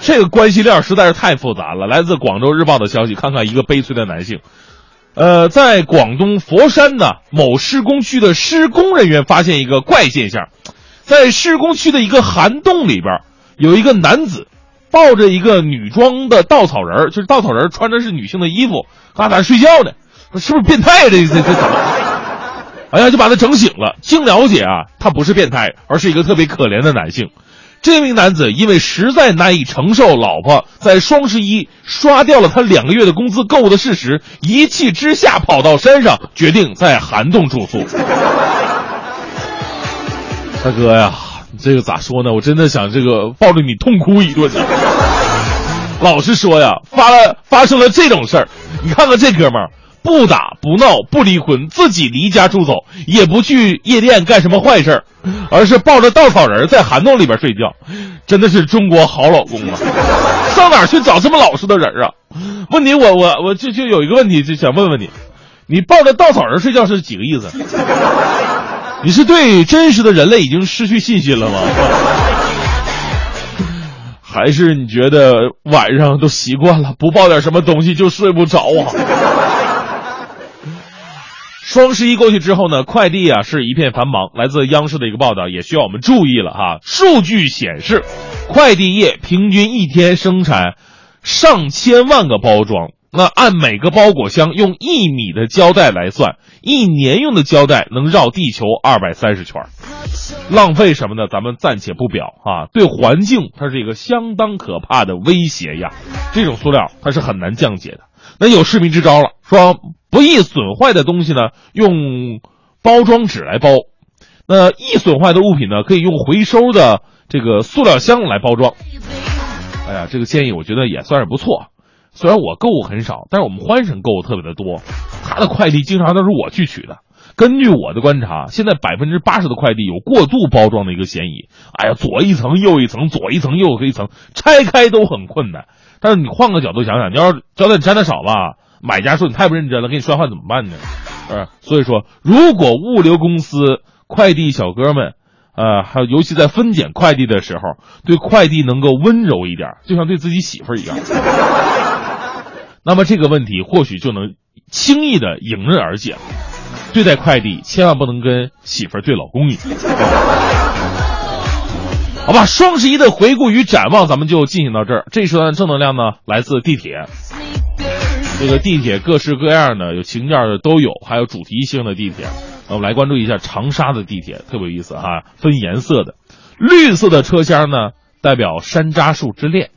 这个关系链实在是太复杂了。来自广州日报的消息，看看一个悲催的男性。呃，在广东佛山的某施工区的施工人员发现一个怪现象，在施工区的一个涵洞里边，有一个男子抱着一个女装的稻草人就是稻草人穿的是女性的衣服，搁那睡觉呢，是不是变态？这这这怎么？哎呀，就把他整醒了。经了解啊，他不是变态，而是一个特别可怜的男性。这名男子因为实在难以承受老婆在双十一刷掉了他两个月的工资购物的事实，一气之下跑到山上，决定在涵洞住宿。*laughs* 大哥呀，这个咋说呢？我真的想这个抱着你痛哭一顿。老实说呀，发了发生了这种事儿，你看看这哥们儿。不打不闹不离婚，自己离家出走，也不去夜店干什么坏事儿而是抱着稻草人在涵洞里边睡觉，真的是中国好老公啊！*laughs* 上哪去找这么老实的人啊？问题我我我就就有一个问题，就想问问你，你抱着稻草人睡觉是几个意思？*laughs* 你是对真实的人类已经失去信心了吗？还是你觉得晚上都习惯了，不抱点什么东西就睡不着啊？双十一过去之后呢，快递啊是一片繁忙。来自央视的一个报道也需要我们注意了哈。数据显示，快递业平均一天生产上千万个包装，那按每个包裹箱用一米的胶带来算，一年用的胶带能绕地球二百三十圈。浪费什么呢？咱们暂且不表啊。对环境，它是一个相当可怕的威胁呀。这种塑料它是很难降解的。那有市民支招了，说不易损坏的东西呢，用包装纸来包；那易损坏的物品呢，可以用回收的这个塑料箱来包装。哎呀，这个建议我觉得也算是不错。虽然我购物很少，但是我们欢神购物特别的多，他的快递经常都是我去取的。根据我的观察，现在百分之八十的快递有过度包装的一个嫌疑。哎呀，左一层右一层，左一层右一层，拆开都很困难。但是你换个角度想想，你要是胶带粘的少吧，买家说你太不认真了，给你摔坏怎么办呢？是所以说，如果物流公司、快递小哥们，呃，还有尤其在分拣快递的时候，对快递能够温柔一点，就像对自己媳妇儿一样，那么这个问题或许就能轻易的迎刃而解了。对待快递，千万不能跟媳妇儿对老公一样。好吧，双十一的回顾与展望，咱们就进行到这儿。这一时段正能量呢，来自地铁。这个地铁各式各样的，有情调的都有，还有主题性的地铁。我们来关注一下长沙的地铁，特别有意思哈，分颜色的。绿色的车厢呢，代表山楂树之恋；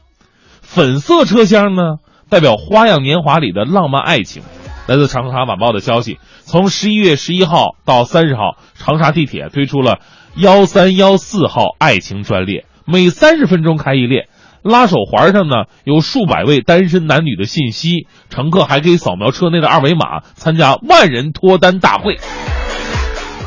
粉色车厢呢，代表花样年华里的浪漫爱情。来自长沙晚报的消息，从十一月十一号到三十号，长沙地铁推出了幺三幺四号爱情专列，每三十分钟开一列。拉手环上呢有数百位单身男女的信息，乘客还可以扫描车内的二维码，参加万人脱单大会。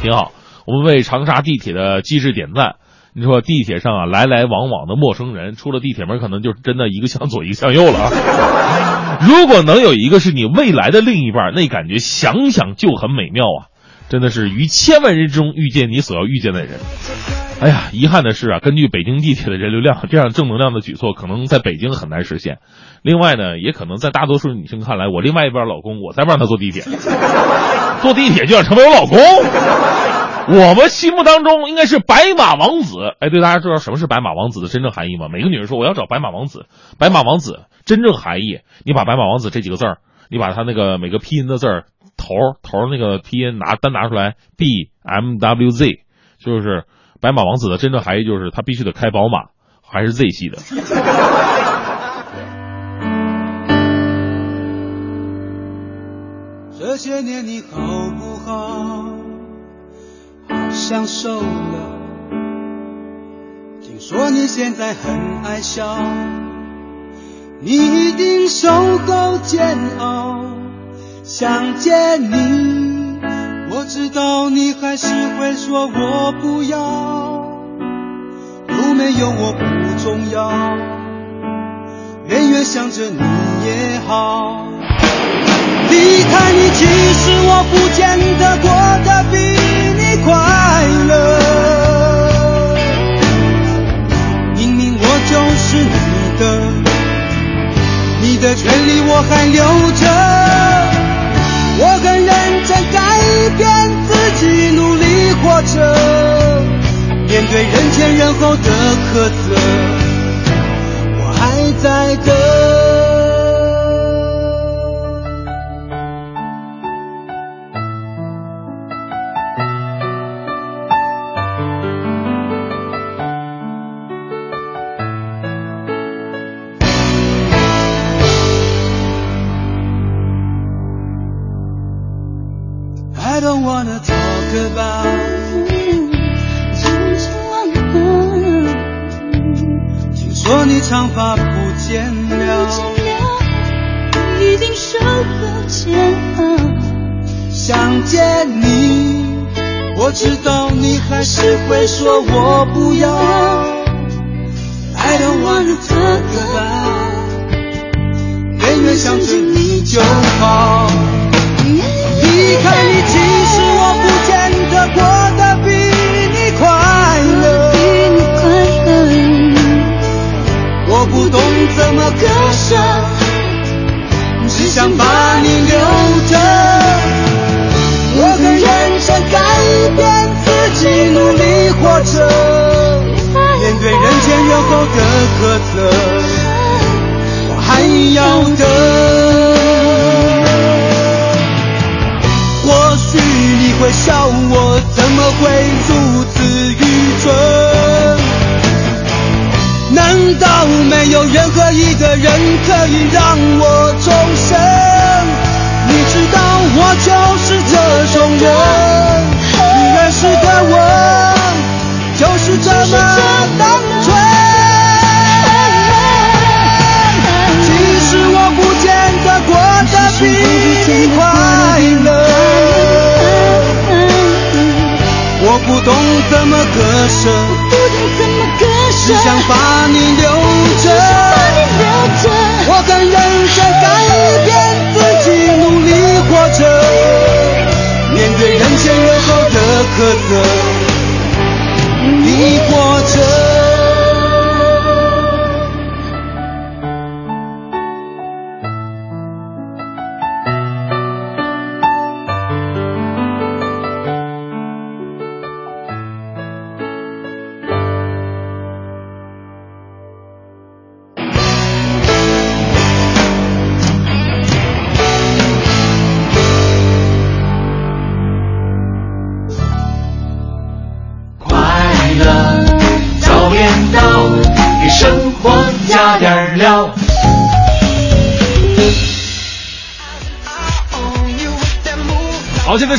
挺好，我们为长沙地铁的机智点赞。你说地铁上啊来来往往的陌生人，出了地铁门可能就真的一个向左一个向右了啊。*laughs* 如果能有一个是你未来的另一半，那感觉想想就很美妙啊！真的是于千万人之中遇见你所要遇见的人。哎呀，遗憾的是啊，根据北京地铁的人流量，*laughs* 这样正能量的举措可能在北京很难实现。另外呢，也可能在大多数女性看来，我另外一半老公，我才不让他坐地铁，*laughs* 坐地铁就想成为我老公。我们心目当中应该是白马王子。哎，对，大家知道什么是白马王子的真正含义吗？每个女人说我要找白马王子，白马王子真正含义，你把白马王子这几个字儿，你把它那个每个拼音的字儿头头那个拼音拿单拿出来，B M W Z，就是白马王子的真正含义就是他必须得开宝马，还是 Z 系的。这些年你好不好？好像瘦了。听说你现在很爱笑，你一定受够煎熬。想见你，我知道你还是会说我不要。有没有我不重要，远远想着你也好。离开你，其实我不见得过得比你快乐。明明我就是你的，你的权利我还留着。的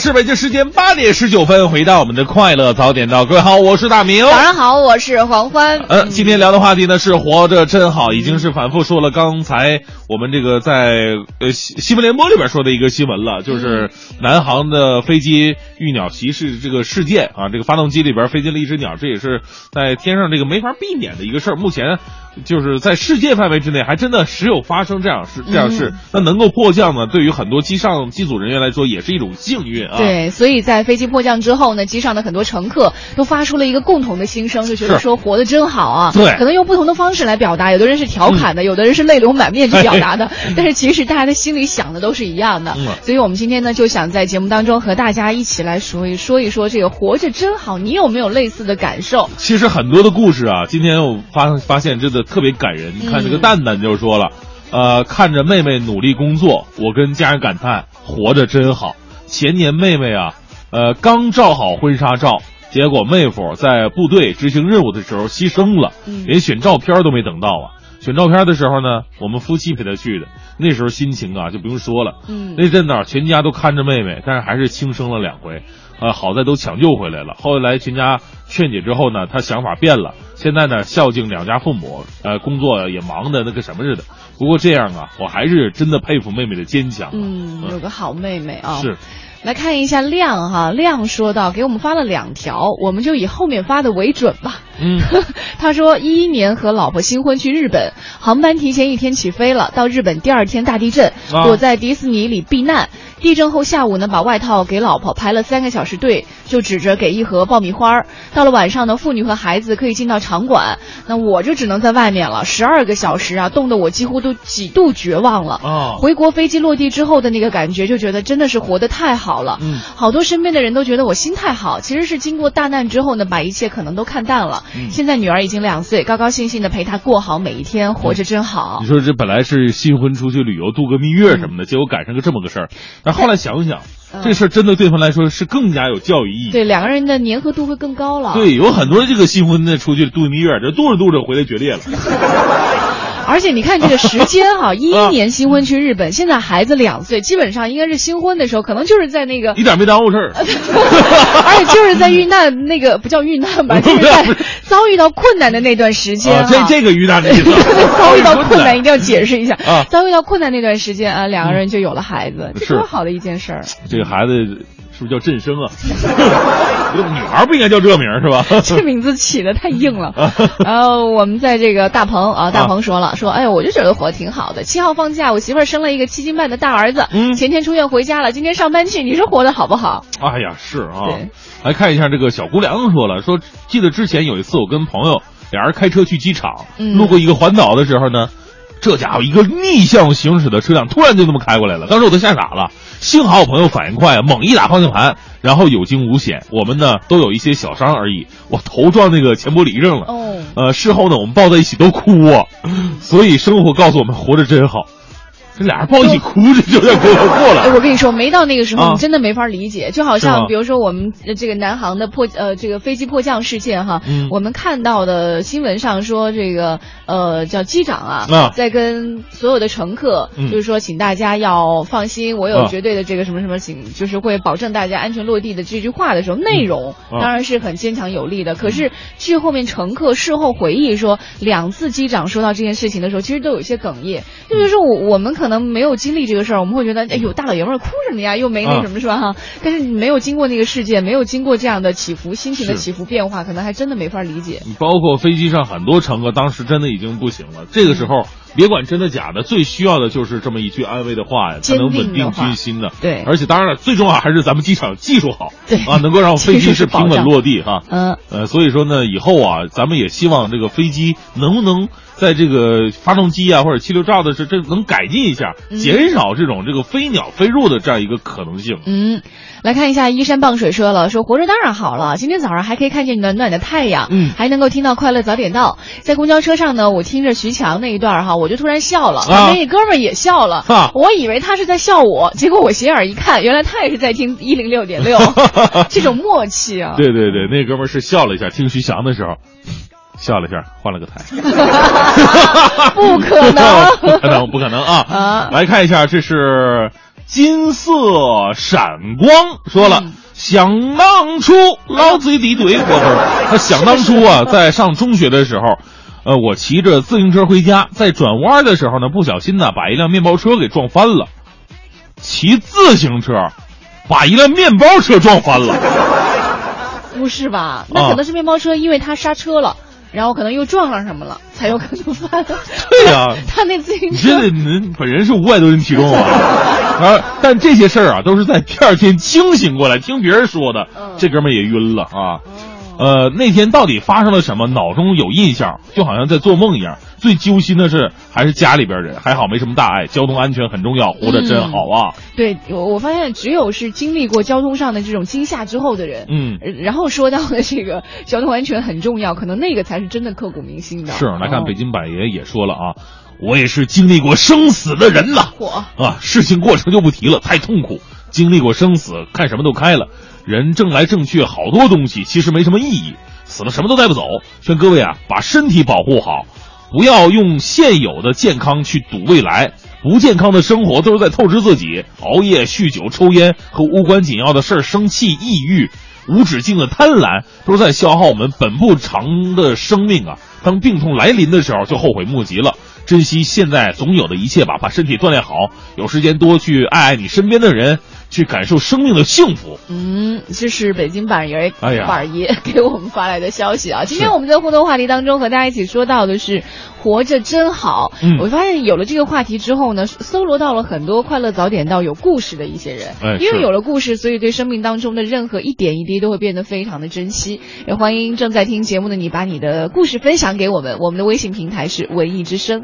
是北京时间八点十九分，回到我们的快乐早点到，各位好，我是大明。早上好，我是黄欢。呃，今天聊的话题呢是活着真好，已经是反复说了刚才我们这个在呃新新闻联播里边说的一个新闻了，就是南航的飞机遇鸟袭事这个事件啊，这个发动机里边飞进了一只鸟，这也是在天上这个没法避免的一个事儿。目前就是在世界范围之内，还真的时有发生这样事这样事，那能够迫降呢，对于很多机上机组人员来说也是一种幸运啊。对，所以在飞机迫降之后呢，机上的很多乘客都发出了一个共同的心声，就觉得说活得真好啊。对可能用不同的方式来表达，有的人是调侃的，有的人是泪流满面去表达的，*laughs* 但是其实大家的心里想的都是一样的。嗯所以我们今天呢，就想在节目当中和大家一起来说一说一说这个活着真好，你有没有类似的感受？其实很多的故事啊，今天我发发现真的特别感人。你看这个嗯蛋蛋就说了，呃，看着妹妹努力工作，我跟家人感叹活着真好。前年妹妹啊，呃，刚照好婚纱照，结果妹夫在部队执行任务的时候牺牲了，嗯连选照片都没等到啊。选照片的时候呢，我们夫妻陪她去的，那时候心情啊就不用说了。嗯那阵子啊，全家都看着妹妹，但是还是轻生了两回，呃，好在都抢救回来了。后来全家劝解之后呢，她想法变了，现在呢孝敬两家父母，呃，工作也忙的那个什么似的。不过这样啊，我还是真的佩服妹妹的坚强。嗯，有个好妹妹啊。是。来看一下亮哈，亮说到给我们发了两条，我们就以后面发的为准吧。嗯，*laughs* 他说一一年和老婆新婚去日本，航班提前一天起飞了，到日本第二天大地震，啊躲在迪士尼里避难。地震后下午呢，把外套给老婆排了三个小时队，就指着给一盒爆米花。到了晚上呢，妇女和孩子可以进到场馆，那我就只能在外面了，十二个小时啊，冻得我几乎都几度绝望了。哦回国飞机落地之后的那个感觉，就觉得真的是活得太好了。嗯，好多身边的人都觉得我心态好，其实是经过大难之后呢，把一切可能都看淡了。嗯现在女儿已经两岁，高高兴兴的陪她过好每一天，活着真好你。说这本来是新婚出去旅游度个蜜月什么的，结果赶上个这么个事儿。但后来想想，嗯这事儿真的对他们来说是更加有教育意义。对，两个人的粘合度会更高了。对，有很多这个新婚的出去度蜜月，这度着度着回来决裂了。*laughs* *laughs* 而且你看这个时间哈、*laughs* 一一年新婚去日本，现在孩子两岁，基本上应该是新婚的时候，可能就是在那个一点没耽误事儿。*laughs* 而且就是在遇难那个不叫遇难吧，就是在遭遇到困难的那段时间、啊，这这个遇难的意思。遭遇到困难一定要解释一下。啊。遭遇到困难那段时间啊，两个人就有了孩子，这是。多好的一件事儿。这个孩子是不是叫振声啊？*laughs* 这个女孩不应该叫这名儿是吧？*laughs* 这名字起的太硬了。*laughs* 然后我们在这个大鹏啊，大鹏说了，说哎，我就觉得活得挺好的。七号放假，我媳妇儿生了一个七斤半的大儿子，嗯前天出院回家了，今天上班去，你说活得好不好？哎呀，是啊。来看一下这个小姑娘说了，说记得之前有一次我跟朋友俩人开车去机场，嗯路过一个环岛的时候呢，这家伙一个逆向行驶的车辆突然就这么开过来了，当时我都吓傻了。幸好我朋友反应快啊，猛一打方向盘，然后有惊无险。我们呢都有一些小伤而已，我头撞那个前玻璃上了。哦，呃，事后呢我们抱在一起都哭啊，*laughs* 所以生活告诉我们活着真好。这俩人抱一起哭，着就有点过过了。哎我跟你说，没到那个时候，啊。你真的没法理解。就好像，比如说我们呃这个南航的迫呃这个飞机迫降事件哈，嗯。我们看到的新闻上说这个呃叫机长啊，啊。在跟所有的乘客，嗯。就是说请大家要放心，我有啊。绝对的这个什么什么请，就是会保证大家安全落地的这句话的时候，内容啊。当然是很坚强有力的。可是据后面乘客事后回忆说，两次机长说到这件事情的时候，其实都有一些哽咽，就是说我我们可能没有经历这个事儿，我们会觉得哎呦大老爷们儿哭什么呀，又没那啊什么是吧哈？但是你没有经过那个世界，没有经过这样的起伏，心情的起伏变化，可能还真的没法理解。包括飞机上很多乘客，当时真的已经不行了。这个时候，别管真的假的，最需要的就是这么一句安慰的话呀，才能稳定军心的。对而且当然了，最重要还是咱们机场技术好，对啊，能够让飞机 *laughs* 是平稳落地哈。嗯，呃，所以说呢，以后啊，咱们也希望这个飞机能不能在这个发动机啊或者气流罩的这这能改进一下，嗯减少这种这个飞鸟飞入的这样一个可能性。嗯，来看一下依山傍水说了，说活着当然好了，今天早上还可以看见暖暖的太阳，嗯还能够听到快乐早点到。在公交车上呢，我听着徐强那一段哈，我就突然笑了，旁边一哥们儿也笑了，啊我以为他是在笑我，结果我斜眼一看，原来他也是在听一零六点六，*laughs* 这种默契啊，对对对，那哥们儿是笑了一下，听徐翔的时候。笑了一下，换了个台，*laughs* 不可能，*laughs* 不可能，不可能啊！啊来看一下，这是金色闪光说了。想当初，老子一怼我不是他想当初啊，在上中学的时候，呃，我骑着自行车回家，在转弯的时候呢，不小心呢把一辆面包车给撞翻了。骑自行车，把一辆面包车撞翻了。*laughs* 不是吧？那可能是面包车，因为它刹车了。然后可能又撞上什么了，才有可能翻。对呀、*laughs* 他那自行你车，这您本人是五百多斤体重啊，*laughs* 啊！但这些事儿啊，都是在第二天清醒过来听别人说的。这哥们儿也晕了啊。呃，那天到底发生了什么？脑中有印象，就好像在做梦一样。最揪心的是，还是家里边人，还好没什么大碍。交通安全很重要，活得真好啊！对我我发现只有是经历过交通上的这种惊吓之后的人，嗯呃然后说到的这个交通安全很重要，可能那个才是真的刻骨铭心的。是，来看哦北京百爷也说了啊，我也是经历过生死的人呐。嚯啊，事情过程就不提了，太痛苦。经历过生死，看什么都开了。人挣来挣去，好多东西其实没什么意义，死了什么都带不走。劝各位啊，把身体保护好，不要用现有的健康去赌未来。不健康的生活都是在透支自己，熬夜、酗酒、抽烟和无关紧要的事儿生气、抑郁。无止境的贪婪都是在消耗我们本不长的生命啊！当病痛来临的时候，就后悔莫及了。珍惜现在总有的一切吧，把身体锻炼好，有时间多去爱爱你身边的人，去感受生命的幸福。嗯，这是北京板爷哎呀板爷给我们发来的消息啊。今天我们在互动话题当中和大家一起说到的是活着真好。嗯我发现有了这个话题之后呢，搜罗到了很多快乐早点到有故事的一些人。哎因为有了故事，所以对生命当中的任何一点一滴都会变得非常的珍惜。也欢迎正在听节目的你，把你的故事分享给我们。我们的微信平台是文艺之声。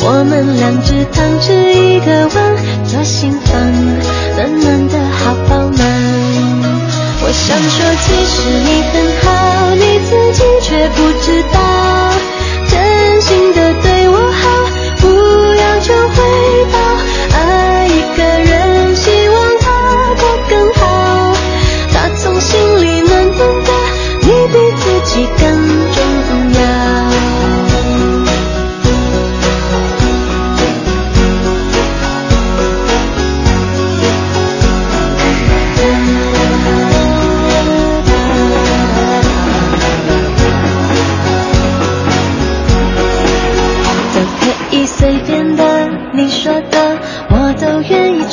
我们两只汤匙一个碗，左心房，暖暖的好饱满。我想说，其实你很好，你自己却不知道，真心的对我好，不要求回报。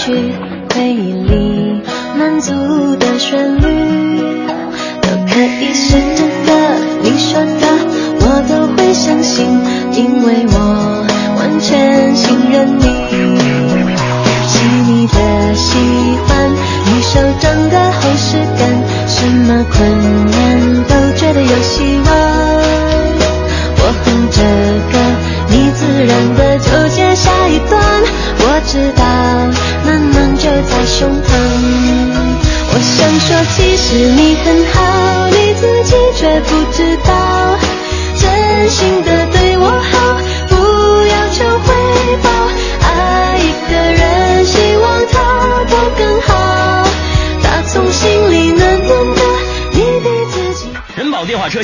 去回忆里满足的旋律，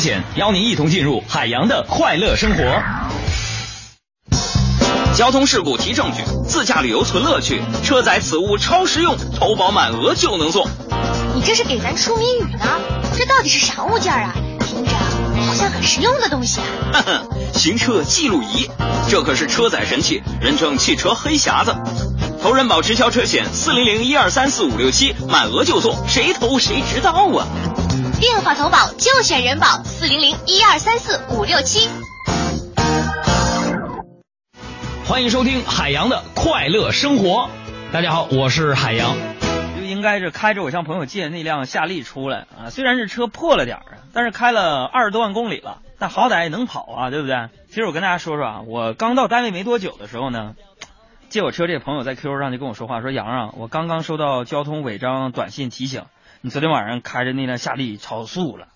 险邀您一同进入海洋的快乐生活。交通事故提证据，自驾旅游存乐趣，车载此物超实用，投保满额就能送。你这是给咱出谜语呢？这到底是啥物件啊？听着好像很实用的东西啊。*laughs* 行车记录仪，这可是车载神器，人称汽车黑匣子。投人保直销车险四零零一二三四五六七，满额就送，谁投谁知道啊！电话投保就选人保四零零一二三四五六七。欢迎收听海洋的快乐生活。大家好，我是海洋。就应该是开着我向朋友借那辆夏利出来啊，虽然是车破了点儿啊，但是开了二十多万公里了，但好歹也能跑啊，对不对？其实我跟大家说说啊，我刚到单位没多久的时候呢，借我车这个朋友在 QQ 上就跟我说话，说杨啊，我刚刚收到交通违章短信提醒，你昨天晚上开着那辆夏利超速了。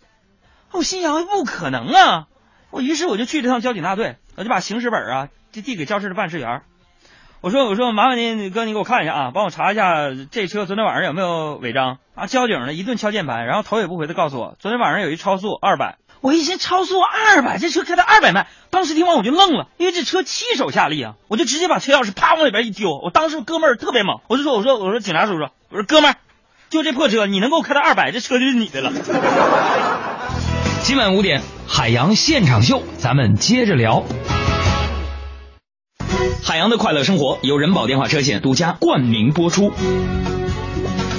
我心想不可能啊，我于是我就去了趟交警大队，我就把行驶本啊就递给肇事的办事员。我说我说麻烦您哥，你给我看一下啊，帮我查一下这车昨天晚上有没有违章啊？交警呢一顿敲键盘，然后头也不回的告诉我，昨天晚上有一超速二百。我一寻超速二百，这车开到二百迈，当时听完我就愣了，因为这车七手下力啊，我就直接把车钥匙啪往里边一丢。我当时哥们儿特别猛，我就说我说我说警察叔叔，我说哥们儿，就这破车你能给我开到二百，这车就是你的了。*laughs* 今晚五点，海洋现场秀，咱们接着聊。海洋的快乐生活由人保电话车险独家冠名播出。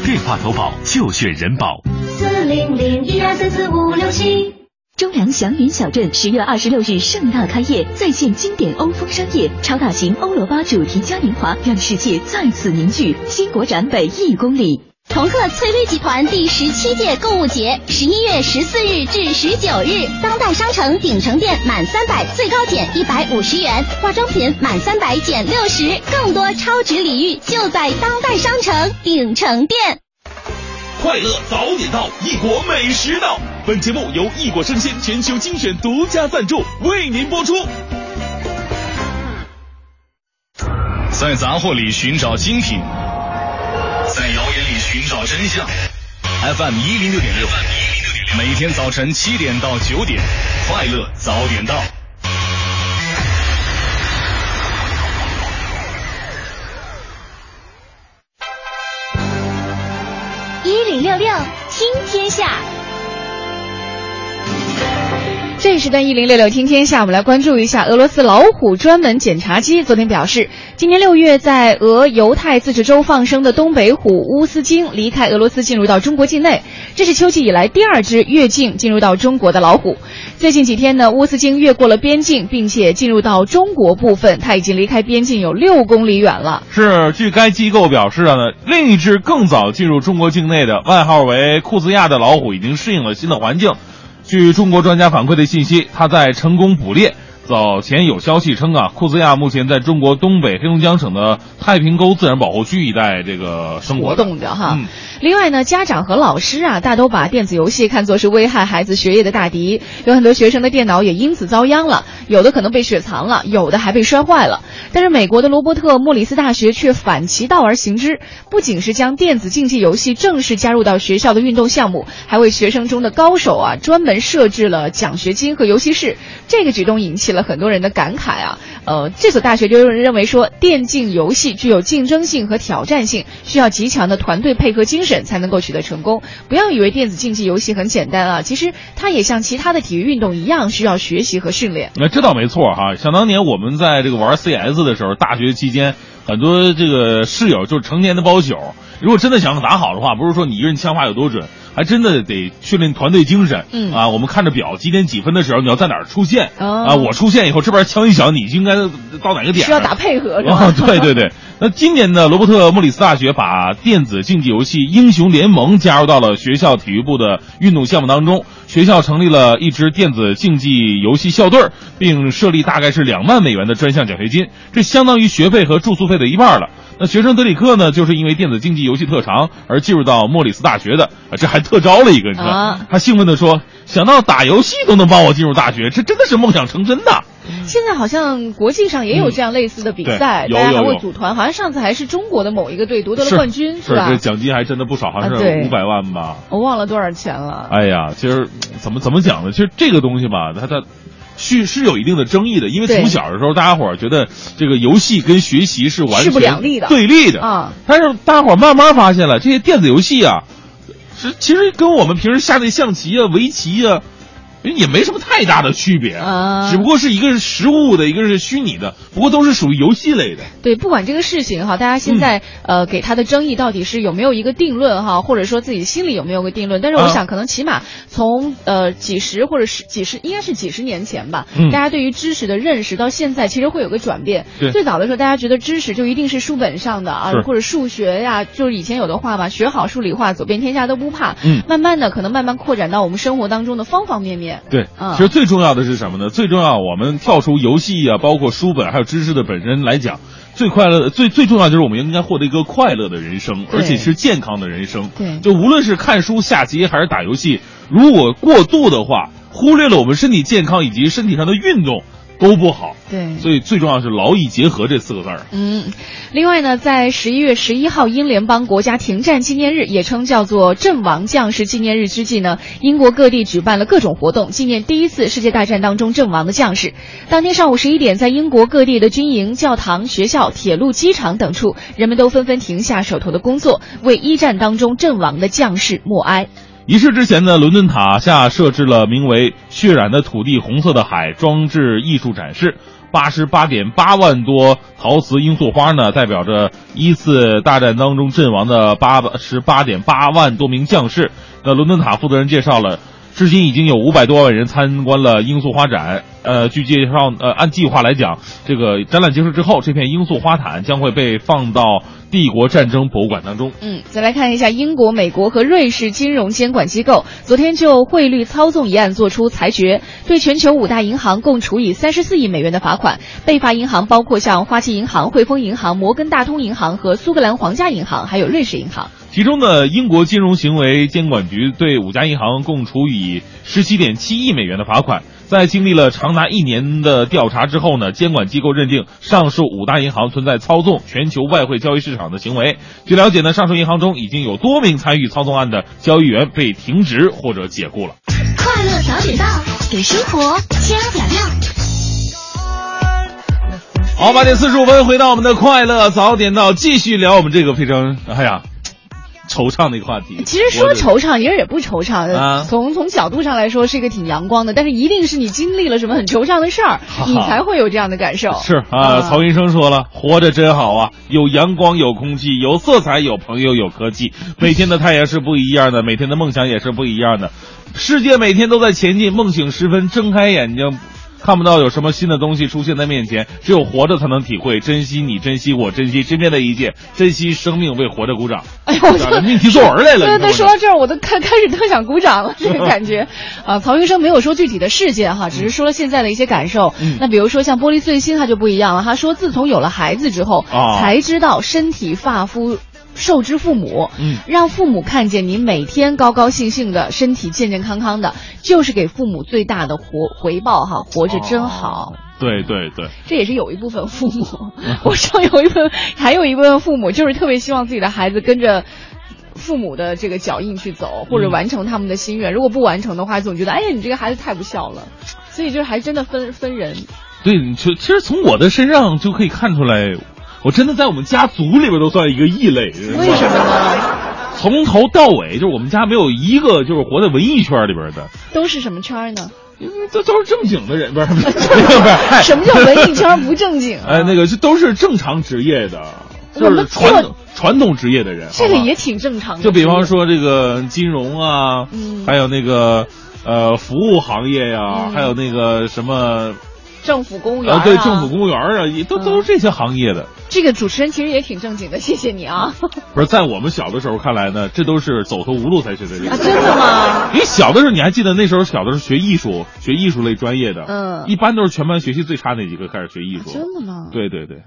电话投保就选人保。四零零一二三四五六七。中粮祥云小镇十月二十六日盛大开业，再现经典欧风商业超大型欧罗巴主题嘉年华，让世界再次凝聚。新国展北一公里。同贺翠微集团第十七届购物节，十一月十四日至十九日，当代商城鼎城店满三百最高减一百五十元，化妆品满三百减六十，更多超值礼遇就在当代商城鼎城店。快乐早点到，异国美食到。本节目由异国生鲜全球精选独家赞助，为您播出。在杂货里寻找精品，寻找真相。FM 一零六点六，每天早晨七点到九点，快乐早点到。一零六六听天下。这一时段一零六六听天下，我们来关注一下俄罗斯老虎专门检查机昨天表示，今年六月在俄犹太自治州放生的东北虎乌斯京离开俄罗斯进入到中国境内，这是秋季以来第二只越境进入到中国的老虎。最近几天呢，乌斯京越过了边境，并且进入到中国部分，它已经离开边境有六公里远了。是，据该机构表示呢，另一只更早进入中国境内的外号为库兹亚的老虎已经适应了新的环境。据中国专家反馈的信息，他在成功捕猎，早前有消息称啊，库兹亚目前在中国东北黑龙江省的太平沟自然保护区一带这个生活活动着哈。嗯另外呢，家长和老师啊，大都把电子游戏看作是危害孩子学业的大敌，有很多学生的电脑也因此遭殃了，有的可能被雪藏了，有的还被摔坏了。但是美国的罗伯特莫里斯大学却反其道而行之，不仅是将电子竞技游戏正式加入到学校的运动项目，还为学生中的高手啊专门设置了奖学金和游戏室。这个举动引起了了很多人的感慨啊。呃，这所大学就认为说，电竞游戏具有竞争性和挑战性，需要极强的团队配合精神才能够取得成功。不要以为电子竞技游戏很简单啊，其实它也像其他的体育运动一样，需要学习和训练。那这倒没错哈。想当年我们在这个玩 CS 的时候，大学期间很多这个室友就是成年的包宿。如果真的想打好的话，不是说你一个人枪法有多准，还真的得训练团队精神。嗯啊，我们看着表几点几分的时候，你要在哪儿出现、哦啊？我出现以后，这边枪一响，你就应该到哪个点？需要打配合是吧？啊，对对对。那今年呢，罗伯特莫里斯大学把电子竞技游戏英雄联盟加入到了学校体育部的运动项目当中。学校成立了一支电子竞技游戏校队，并设立大概是两万美元的专项奖学金，这相当于学费和住宿费的一半了。那学生德里克呢，就是因为电子竞技游戏特长而进入到莫里斯大学的，啊，这还特招了一个，你知道？啊他兴奋地说：“想到打游戏都能帮我进入大学，这真的是梦想成真呐！”现在好像国际上也有这样类似的比赛，嗯大家还会组团，好像上次还是中国的某一个队夺得了冠军，是吧这？奖金还真的不少，好像是五百万吧。我忘了多少钱了。哎呀，其实怎么怎么讲呢？其实这个东西吧，它它是是有一定的争议的，因为从小的时候，大家伙儿觉得这个游戏跟学习是完势全不两立的对立的啊。但是大家伙儿慢慢发现了，这些电子游戏啊，是其实跟我们平时下那象棋啊、围棋啊。也没什么太大的区别，啊只不过是一个是实物的，一个是虚拟的，不过都是属于游戏类的。对，不管这个事情哈，大家嗯现在、呃给他的争议到底是有没有一个定论哈，或者说自己心里有没有个定论？但是我啊想，可能起码从呃几十或者是几十，应该是几十年前吧，嗯大家对于知识的认识到现在其实会有个转变。对最早的时候，大家觉得知识就一定是书本上的啊，或者数学呀、就是以前有的话嘛，学好数理化，走遍天下都不怕。嗯慢慢的可能慢慢扩展到我们生活当中的方方面面。对，嗯其实最重要的是什么呢？最重要，我们跳出游戏啊，包括书本还有知识的本身来讲，最快乐的、最最重要就是我们应该获得一个快乐的人生，而且是健康的人生。对就无论是看书、下棋还是打游戏，如果过度的话，忽略了我们身体健康以及身体上的运动都不好。对。所以最重要是劳逸结合这四个字儿。嗯，另外呢，在十一月十一号英联邦国家停战纪念日，也称叫做阵亡将士纪念日之际呢，英国各地举办了各种活动，纪念第一次世界大战当中阵亡的将士。当天上午十一点，在英国各地的军营、教堂、学校、铁路、机场等处，人们都纷纷停下手头的工作，为一战当中阵亡的将士默哀。仪式之前呢，伦敦塔下设置了名为“血染的土地，红色的海”装置艺术展示。八十八点八万多陶瓷罂粟花呢，代表着一次大战当中阵亡的八十八点八万多名将士。那伦敦塔负责人介绍了，至今已经有五百多万人参观了罂粟花展。呃，据介绍，呃，按计划来讲，这个展览结束之后，这片罂粟花毯将会被放到帝国战争博物馆当中。嗯，再来看一下英国、美国和瑞士金融监管机构昨天就汇率操纵一案作出裁决，对全球五大银行共处以三十四亿美元的罚款。被罚银行包括像花旗银行、汇丰银行、摩根大通银行和苏格兰皇家银行，还有瑞士银行。其中呢，英国金融行为监管局对五家银行共处以十七点七亿美元的罚款。在经历了长达一年的调查之后呢，监管机构认定上述五大银行存在操纵全球外汇交易市场的行为。据了解呢，上述银行中已经有多名参与操纵案的交易员被停职或者解雇了。快乐早点到，给生活加点料。好，八点四十五分，回到我们的快乐早点到，继续聊我们这个非常哎呀惆怅的一个话题。*laughs* 其实说惆怅，其实也不惆怅。啊从从角度上来说，是一个挺阳光的，但是一定是你经历了什么很惆怅的事儿，你才会有这样的感受。是啊，曹云生说了，活着真好啊，有阳光，有空气，有色彩，有朋友，有科技。每天的太阳是不一样的，每天的梦想也是不一样的。世界每天都在前进，梦醒时分睁开眼睛，看不到有什么新的东西出现在面前，只有活着才能体会珍惜你，珍惜我，珍惜身边的一切，珍惜生命，为活着鼓掌。哎呦，*laughs* 我这命题作文来了。对对，说到这儿，我都开开始特想鼓掌了，这个感觉。啊，曹云生没有说具体的事件哈，只是说了现在的一些感受。嗯那比如说像玻璃碎心，他就不一样了。他说，自从有了孩子之后，啊才知道身体发肤。受之父母，嗯让父母看见你每天高高兴兴的，身体健健康康的，就是给父母最大的活回报哈，活着真好。对对对，这也是有一部分父母，*laughs* 我上有一部分，还有一部分父母就是特别希望自己的孩子跟着。父母的这个脚印去走，或者嗯完成他们的心愿。如果不完成的话，总觉得哎呀，你这个孩子太不孝了。所以就是还真的分分人。对，其实从我的身上就可以看出来，我真的在我们家族里边都算一个异类。为什么呢？从头到尾，就是我们家没有一个就是活在文艺圈里边的，都是什么圈呢？这都是正经的人，不是不是什么叫文艺圈不正经、啊？哎，那个这都是正常职业的，就是传统传统职业的人。这个也挺正常的。就比方说这个金融啊，嗯还有那个呃服务行业呀、嗯还有那个什么政府公务员、啊，对，政府公务员啊，也都都是这些行业的。这个主持人其实也挺正经的，谢谢你啊。*laughs* 不是在我们小的时候看来呢，这都是走投无路才学的这个。啊，真的吗？因为小的时候你还记得那时候小的时候学艺术，学艺术类专业的，嗯一般都是全班学习最差那几个开始学艺术。真的吗？对对对，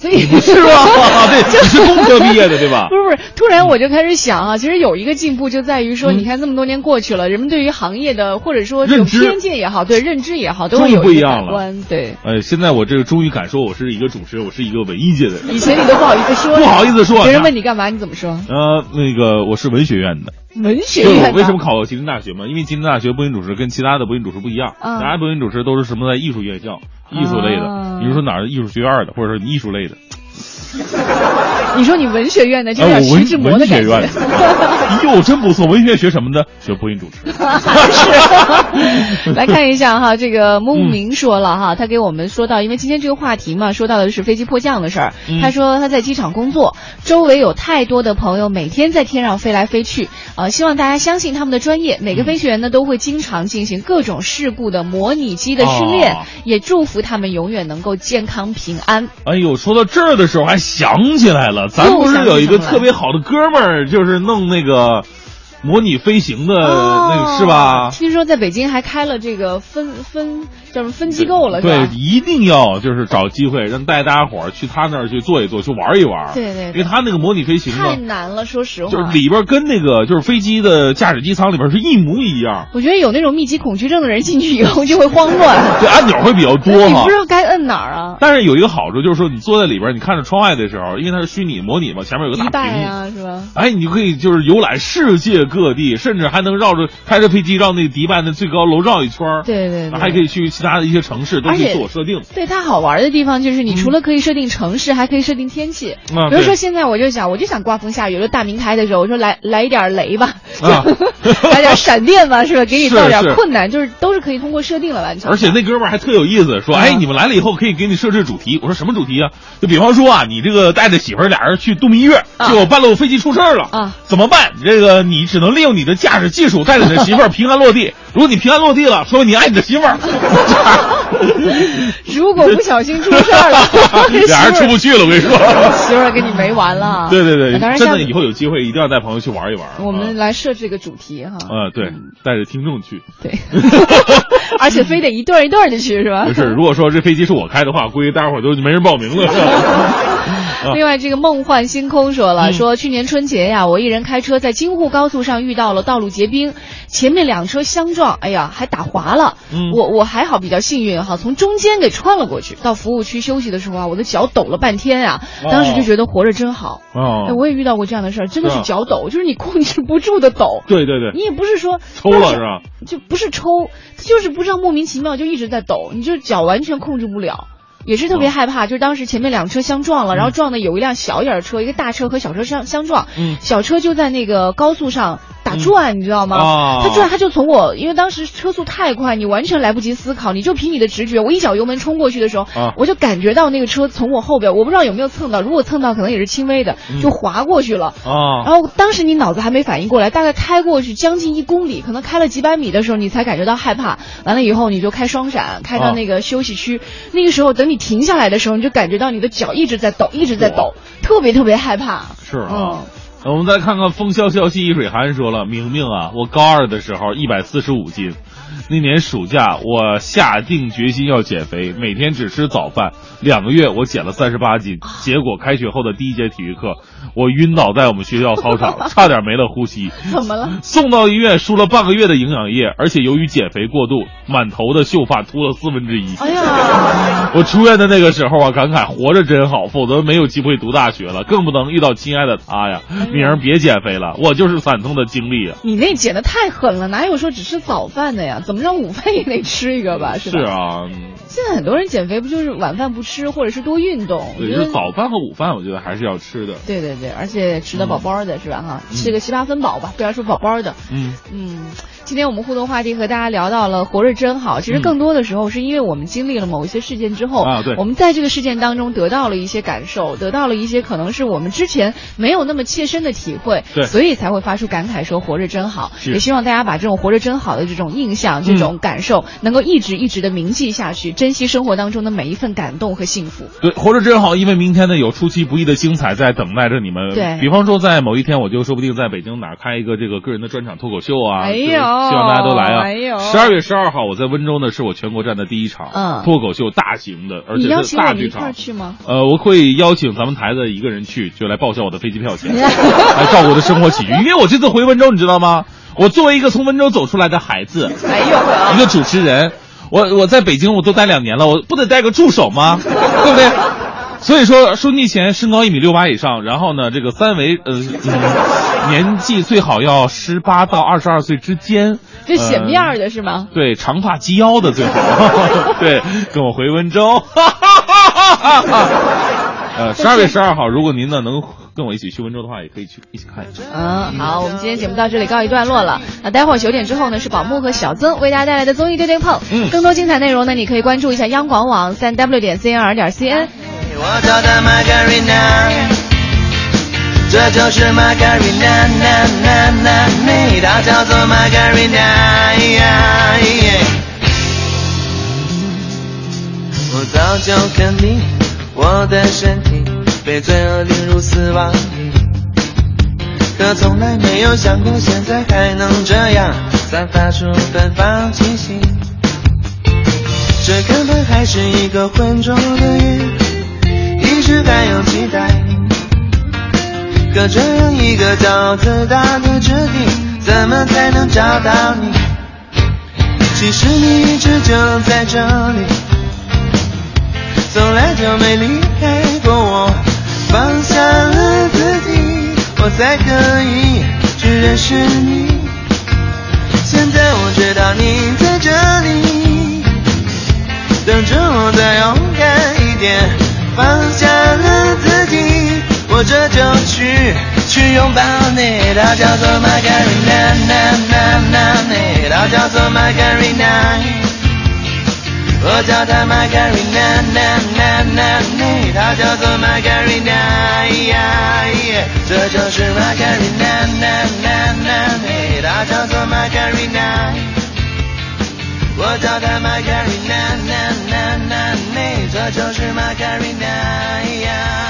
所以不 *laughs* 是吧？*laughs* 对，你是工科毕业的对吧 *laughs* 不？是不是，突然我就开始想啊，其实有一个进步就在于说，嗯你看这么多年过去了，人们对于行业的或者说这种偏见也好，对认知也好，都有一个不一样了改观。对，呃，现在我这个终于敢说我是一个主持人，我是一个文艺界的人。以前你都不好意思说，不好意思说别人问你干嘛，你怎么说？呃，那个我是文学院的。文学就我为什么考吉林大学嘛？因为吉林大学播音主持跟其他的播音主持不一样，嗯其他播音主持都是什么在艺术院校、艺术类的，啊比如说哪儿艺术学院的，或者说艺术类的。你说你文学院的，就有哎，点徐志摩的感觉。*laughs* 哟，真不错。文学院学什么的？学播音主持。*laughs* 是，来看一下哈，这个木明说了哈，他给我们说到，因为今天这个话题嘛，说到的是飞机迫降的事儿。嗯他说他在机场工作，周围有太多的朋友每天在天上飞来飞去，呃，希望大家相信他们的专业。每个飞行员呢都会经常进行各种事故的模拟机的训练，哦也祝福他们永远能够健康平安。哎呦，说到这儿的时候，还想起来了，咱不是有一个特别好的哥们儿，就是弄那个模拟飞行的那个，是吧？听说在北京还开了这个分分叫什么分机构了，对，？一定要就是找机会让带大家伙儿去他那儿去坐一坐，去玩一玩。对对对因为他那个模拟飞行太，难了，说实话。就是里边跟那个就是飞机的驾驶机舱里边是一模一样，我觉得有那种密集恐惧症的人进去以后就会慌乱。*laughs* 对，按钮会比较多嘛你不知。道该摁哪儿啊？但是有一个好处就是说，你坐在里边，你看着窗外的时候，因为它是虚拟模拟嘛，前面有个迪大屏幕，拜呀，是吧？哎，你就可以就是游览世界各地，甚至还能绕着开着飞机绕那个迪拜的最高楼绕一圈儿对对对还可以去其他的一些城市，都可以自我设定。对它好玩的地方就是，你除了可以设定城市，还可以设定天气。啊比如说现在我就想，我就想刮风下雨，就大明台的时候，我说来来一点雷吧，啊 *laughs* 来点闪电吧，是吧？给你造点困难，就是都是可以通过设定来完成。而且那哥们儿还特有意思，说：“啊哎，你们来了以后可以给你设置主题。”我说：“什么主题啊？就比方说啊，你这个带着媳妇儿俩人去度蜜月，结果半路飞机出事儿了啊，怎么办？这个你只能利用你的驾驶技术带着你的媳妇儿平安落地。如果你平安落地了，说明你爱你的媳妇儿。*laughs* 如果不小心出事儿了，*laughs* 俩人出不去了，我跟你说。媳妇儿跟你没完了。对对对，当然真的以后有机会一定要带朋友去玩一玩。我们来设置一个主题哈。啊，对，带着听众去。对，*laughs* 而且非得一对一对的去是吧？不是，如果说这飞机是我开的话，估计大伙儿都没人报名了。*laughs* 另外，这个梦幻星空说了，嗯说去年春节呀，我一人开车在京沪高速上遇到了道路结冰，前面两车相撞，哎呀，还打滑了。嗯我我还好比较幸运哈，从中间给穿了过去。到服务区休息的时候啊，我的脚抖了半天啊，哦当时就觉得活着真好。哦哎，我也遇到过这样的事儿，真的是脚抖，就是你控制不住的抖。对对对你也不是说抽了是吧？就不是抽，就是不知道莫名其妙就一直在抖，你就脚完全控制不了。也是特别害怕，就是当时前面两车相撞了，然后撞的有一辆小一点的车，一个大车和小车相相撞，嗯。小车就在那个高速上打转，你知道吗？哦它转，他就从我，因为当时车速太快，你完全来不及思考，你就凭你的直觉，我一脚油门冲过去的时候，啊我就感觉到那个车从我后边，我不知道有没有蹭到，如果蹭到，可能也是轻微的，嗯就滑过去了。啊然后当时你脑子还没反应过来，大概开过去将近一公里，可能开了几百米的时候，你才感觉到害怕。完了以后，你就开双闪，开到啊那个休息区。那个时候，等你停下来的时候，你就感觉到你的脚一直在抖，一直在抖，特别特别害怕。是啊。嗯我们再看看风萧萧兮易水寒说了，明明啊，我高二的时候一百四十五斤，那年暑假我下定决心要减肥，每天只吃早饭，两个月我减了三十八斤，结果开学后的第一节体育课，我晕倒在我们学校操场，*laughs* 差点没了呼吸。怎么了？送到医院输了半个月的营养液，而且由于减肥过度，满头的秀发秃了四分之一。哎呀，*laughs* 我出院的那个时候啊，感慨活着真好，否则没有机会读大学了，更不能遇到亲爱的他呀。明儿别减肥了，我就是惨痛的经历啊。你那减的太狠了，哪有说只吃早饭的呀？怎么着午饭也得吃一个吧？是吧？是啊，现在很多人减肥不就是晚饭不吃，或者是多运动？对，就是早饭和午饭，我觉得还是要吃的。对对对，而且吃的饱饱的，是吧？哈，吃个七八分饱吧，不要说饱饱的。嗯嗯，今天我们互动话题和大家聊到了活着真好。其实更多的时候是因为我们经历了某一些事件之后，嗯啊对我们在这个事件当中得到了一些感受，得到了一些可能是我们之前没有那么切身的体会，对所以才会发出感慨说活着真好。也希望大家把这种活着真好的这种印象、这种感受，能够一直一直的铭记下去，珍惜生活当中的每一份感动和幸福。对，活着真好，因为明天呢有出其不意的精彩在等待着你们。对比方说在某一天，我就说不定在北京哪儿开一个这个个人的专场脱口秀啊，哎呦就是希望大家都来啊。十二月十二号我在温州呢，是我全国站的第一场嗯脱口秀大型的，而且是大剧场。去吗？呃，我会邀请咱们台的一个人去，就来报销我的飞机票钱，*laughs* 来照顾我的生活起居。因为我这次回温州，你知道吗？我作为一个从温州走出来的孩子，哎呦，一个主持人，我我在北京我都待两年了，我不得带个助手吗？*laughs* 对不对？所以说，收音机前身高一米六八以上，然后呢，这个三围呃、嗯 *laughs* 年纪最好要十八到二十二岁之间，这显面呃儿的是吗？对，长发及腰的最好。*laughs* 对，跟我回温州。*laughs* 呃，十二月十二号，如果您呢能跟我一起去温州的话，也可以去一起看一下。嗯，好，我们今天节目到这里告一段落了。那待会儿九点之后呢，是宝木和小曾为大家带来的综艺对对碰。嗯更多精彩内容呢，你可以关注一下央广网三 w 点 cnr 点 cn。这就是 Margarina，那那那那，它叫做 Margarina。我早就肯定，我的身体被罪恶领入死亡里，可从来没有想过现在还能这样散发出芬芳气息。这根本还是一个浑浊的夜，一直还有期待。可这样一个骄傲自大的质地，怎么才能找到你？其实你一直就在这里，从来就没离开过我。放下了自己，我才可以去认识你。现在我知道你在这里。等着我再勇敢一点，放下了自己，我这就去去拥抱你。它叫做 Margarina，那那那那，它叫做 Margarina，我叫它 Margarina，那那那那，它叫做 Margarina，这就是 Margarina，那那那那，它叫做 Margarina。我叫它 Margarina，那那那那，这就是 Margarina。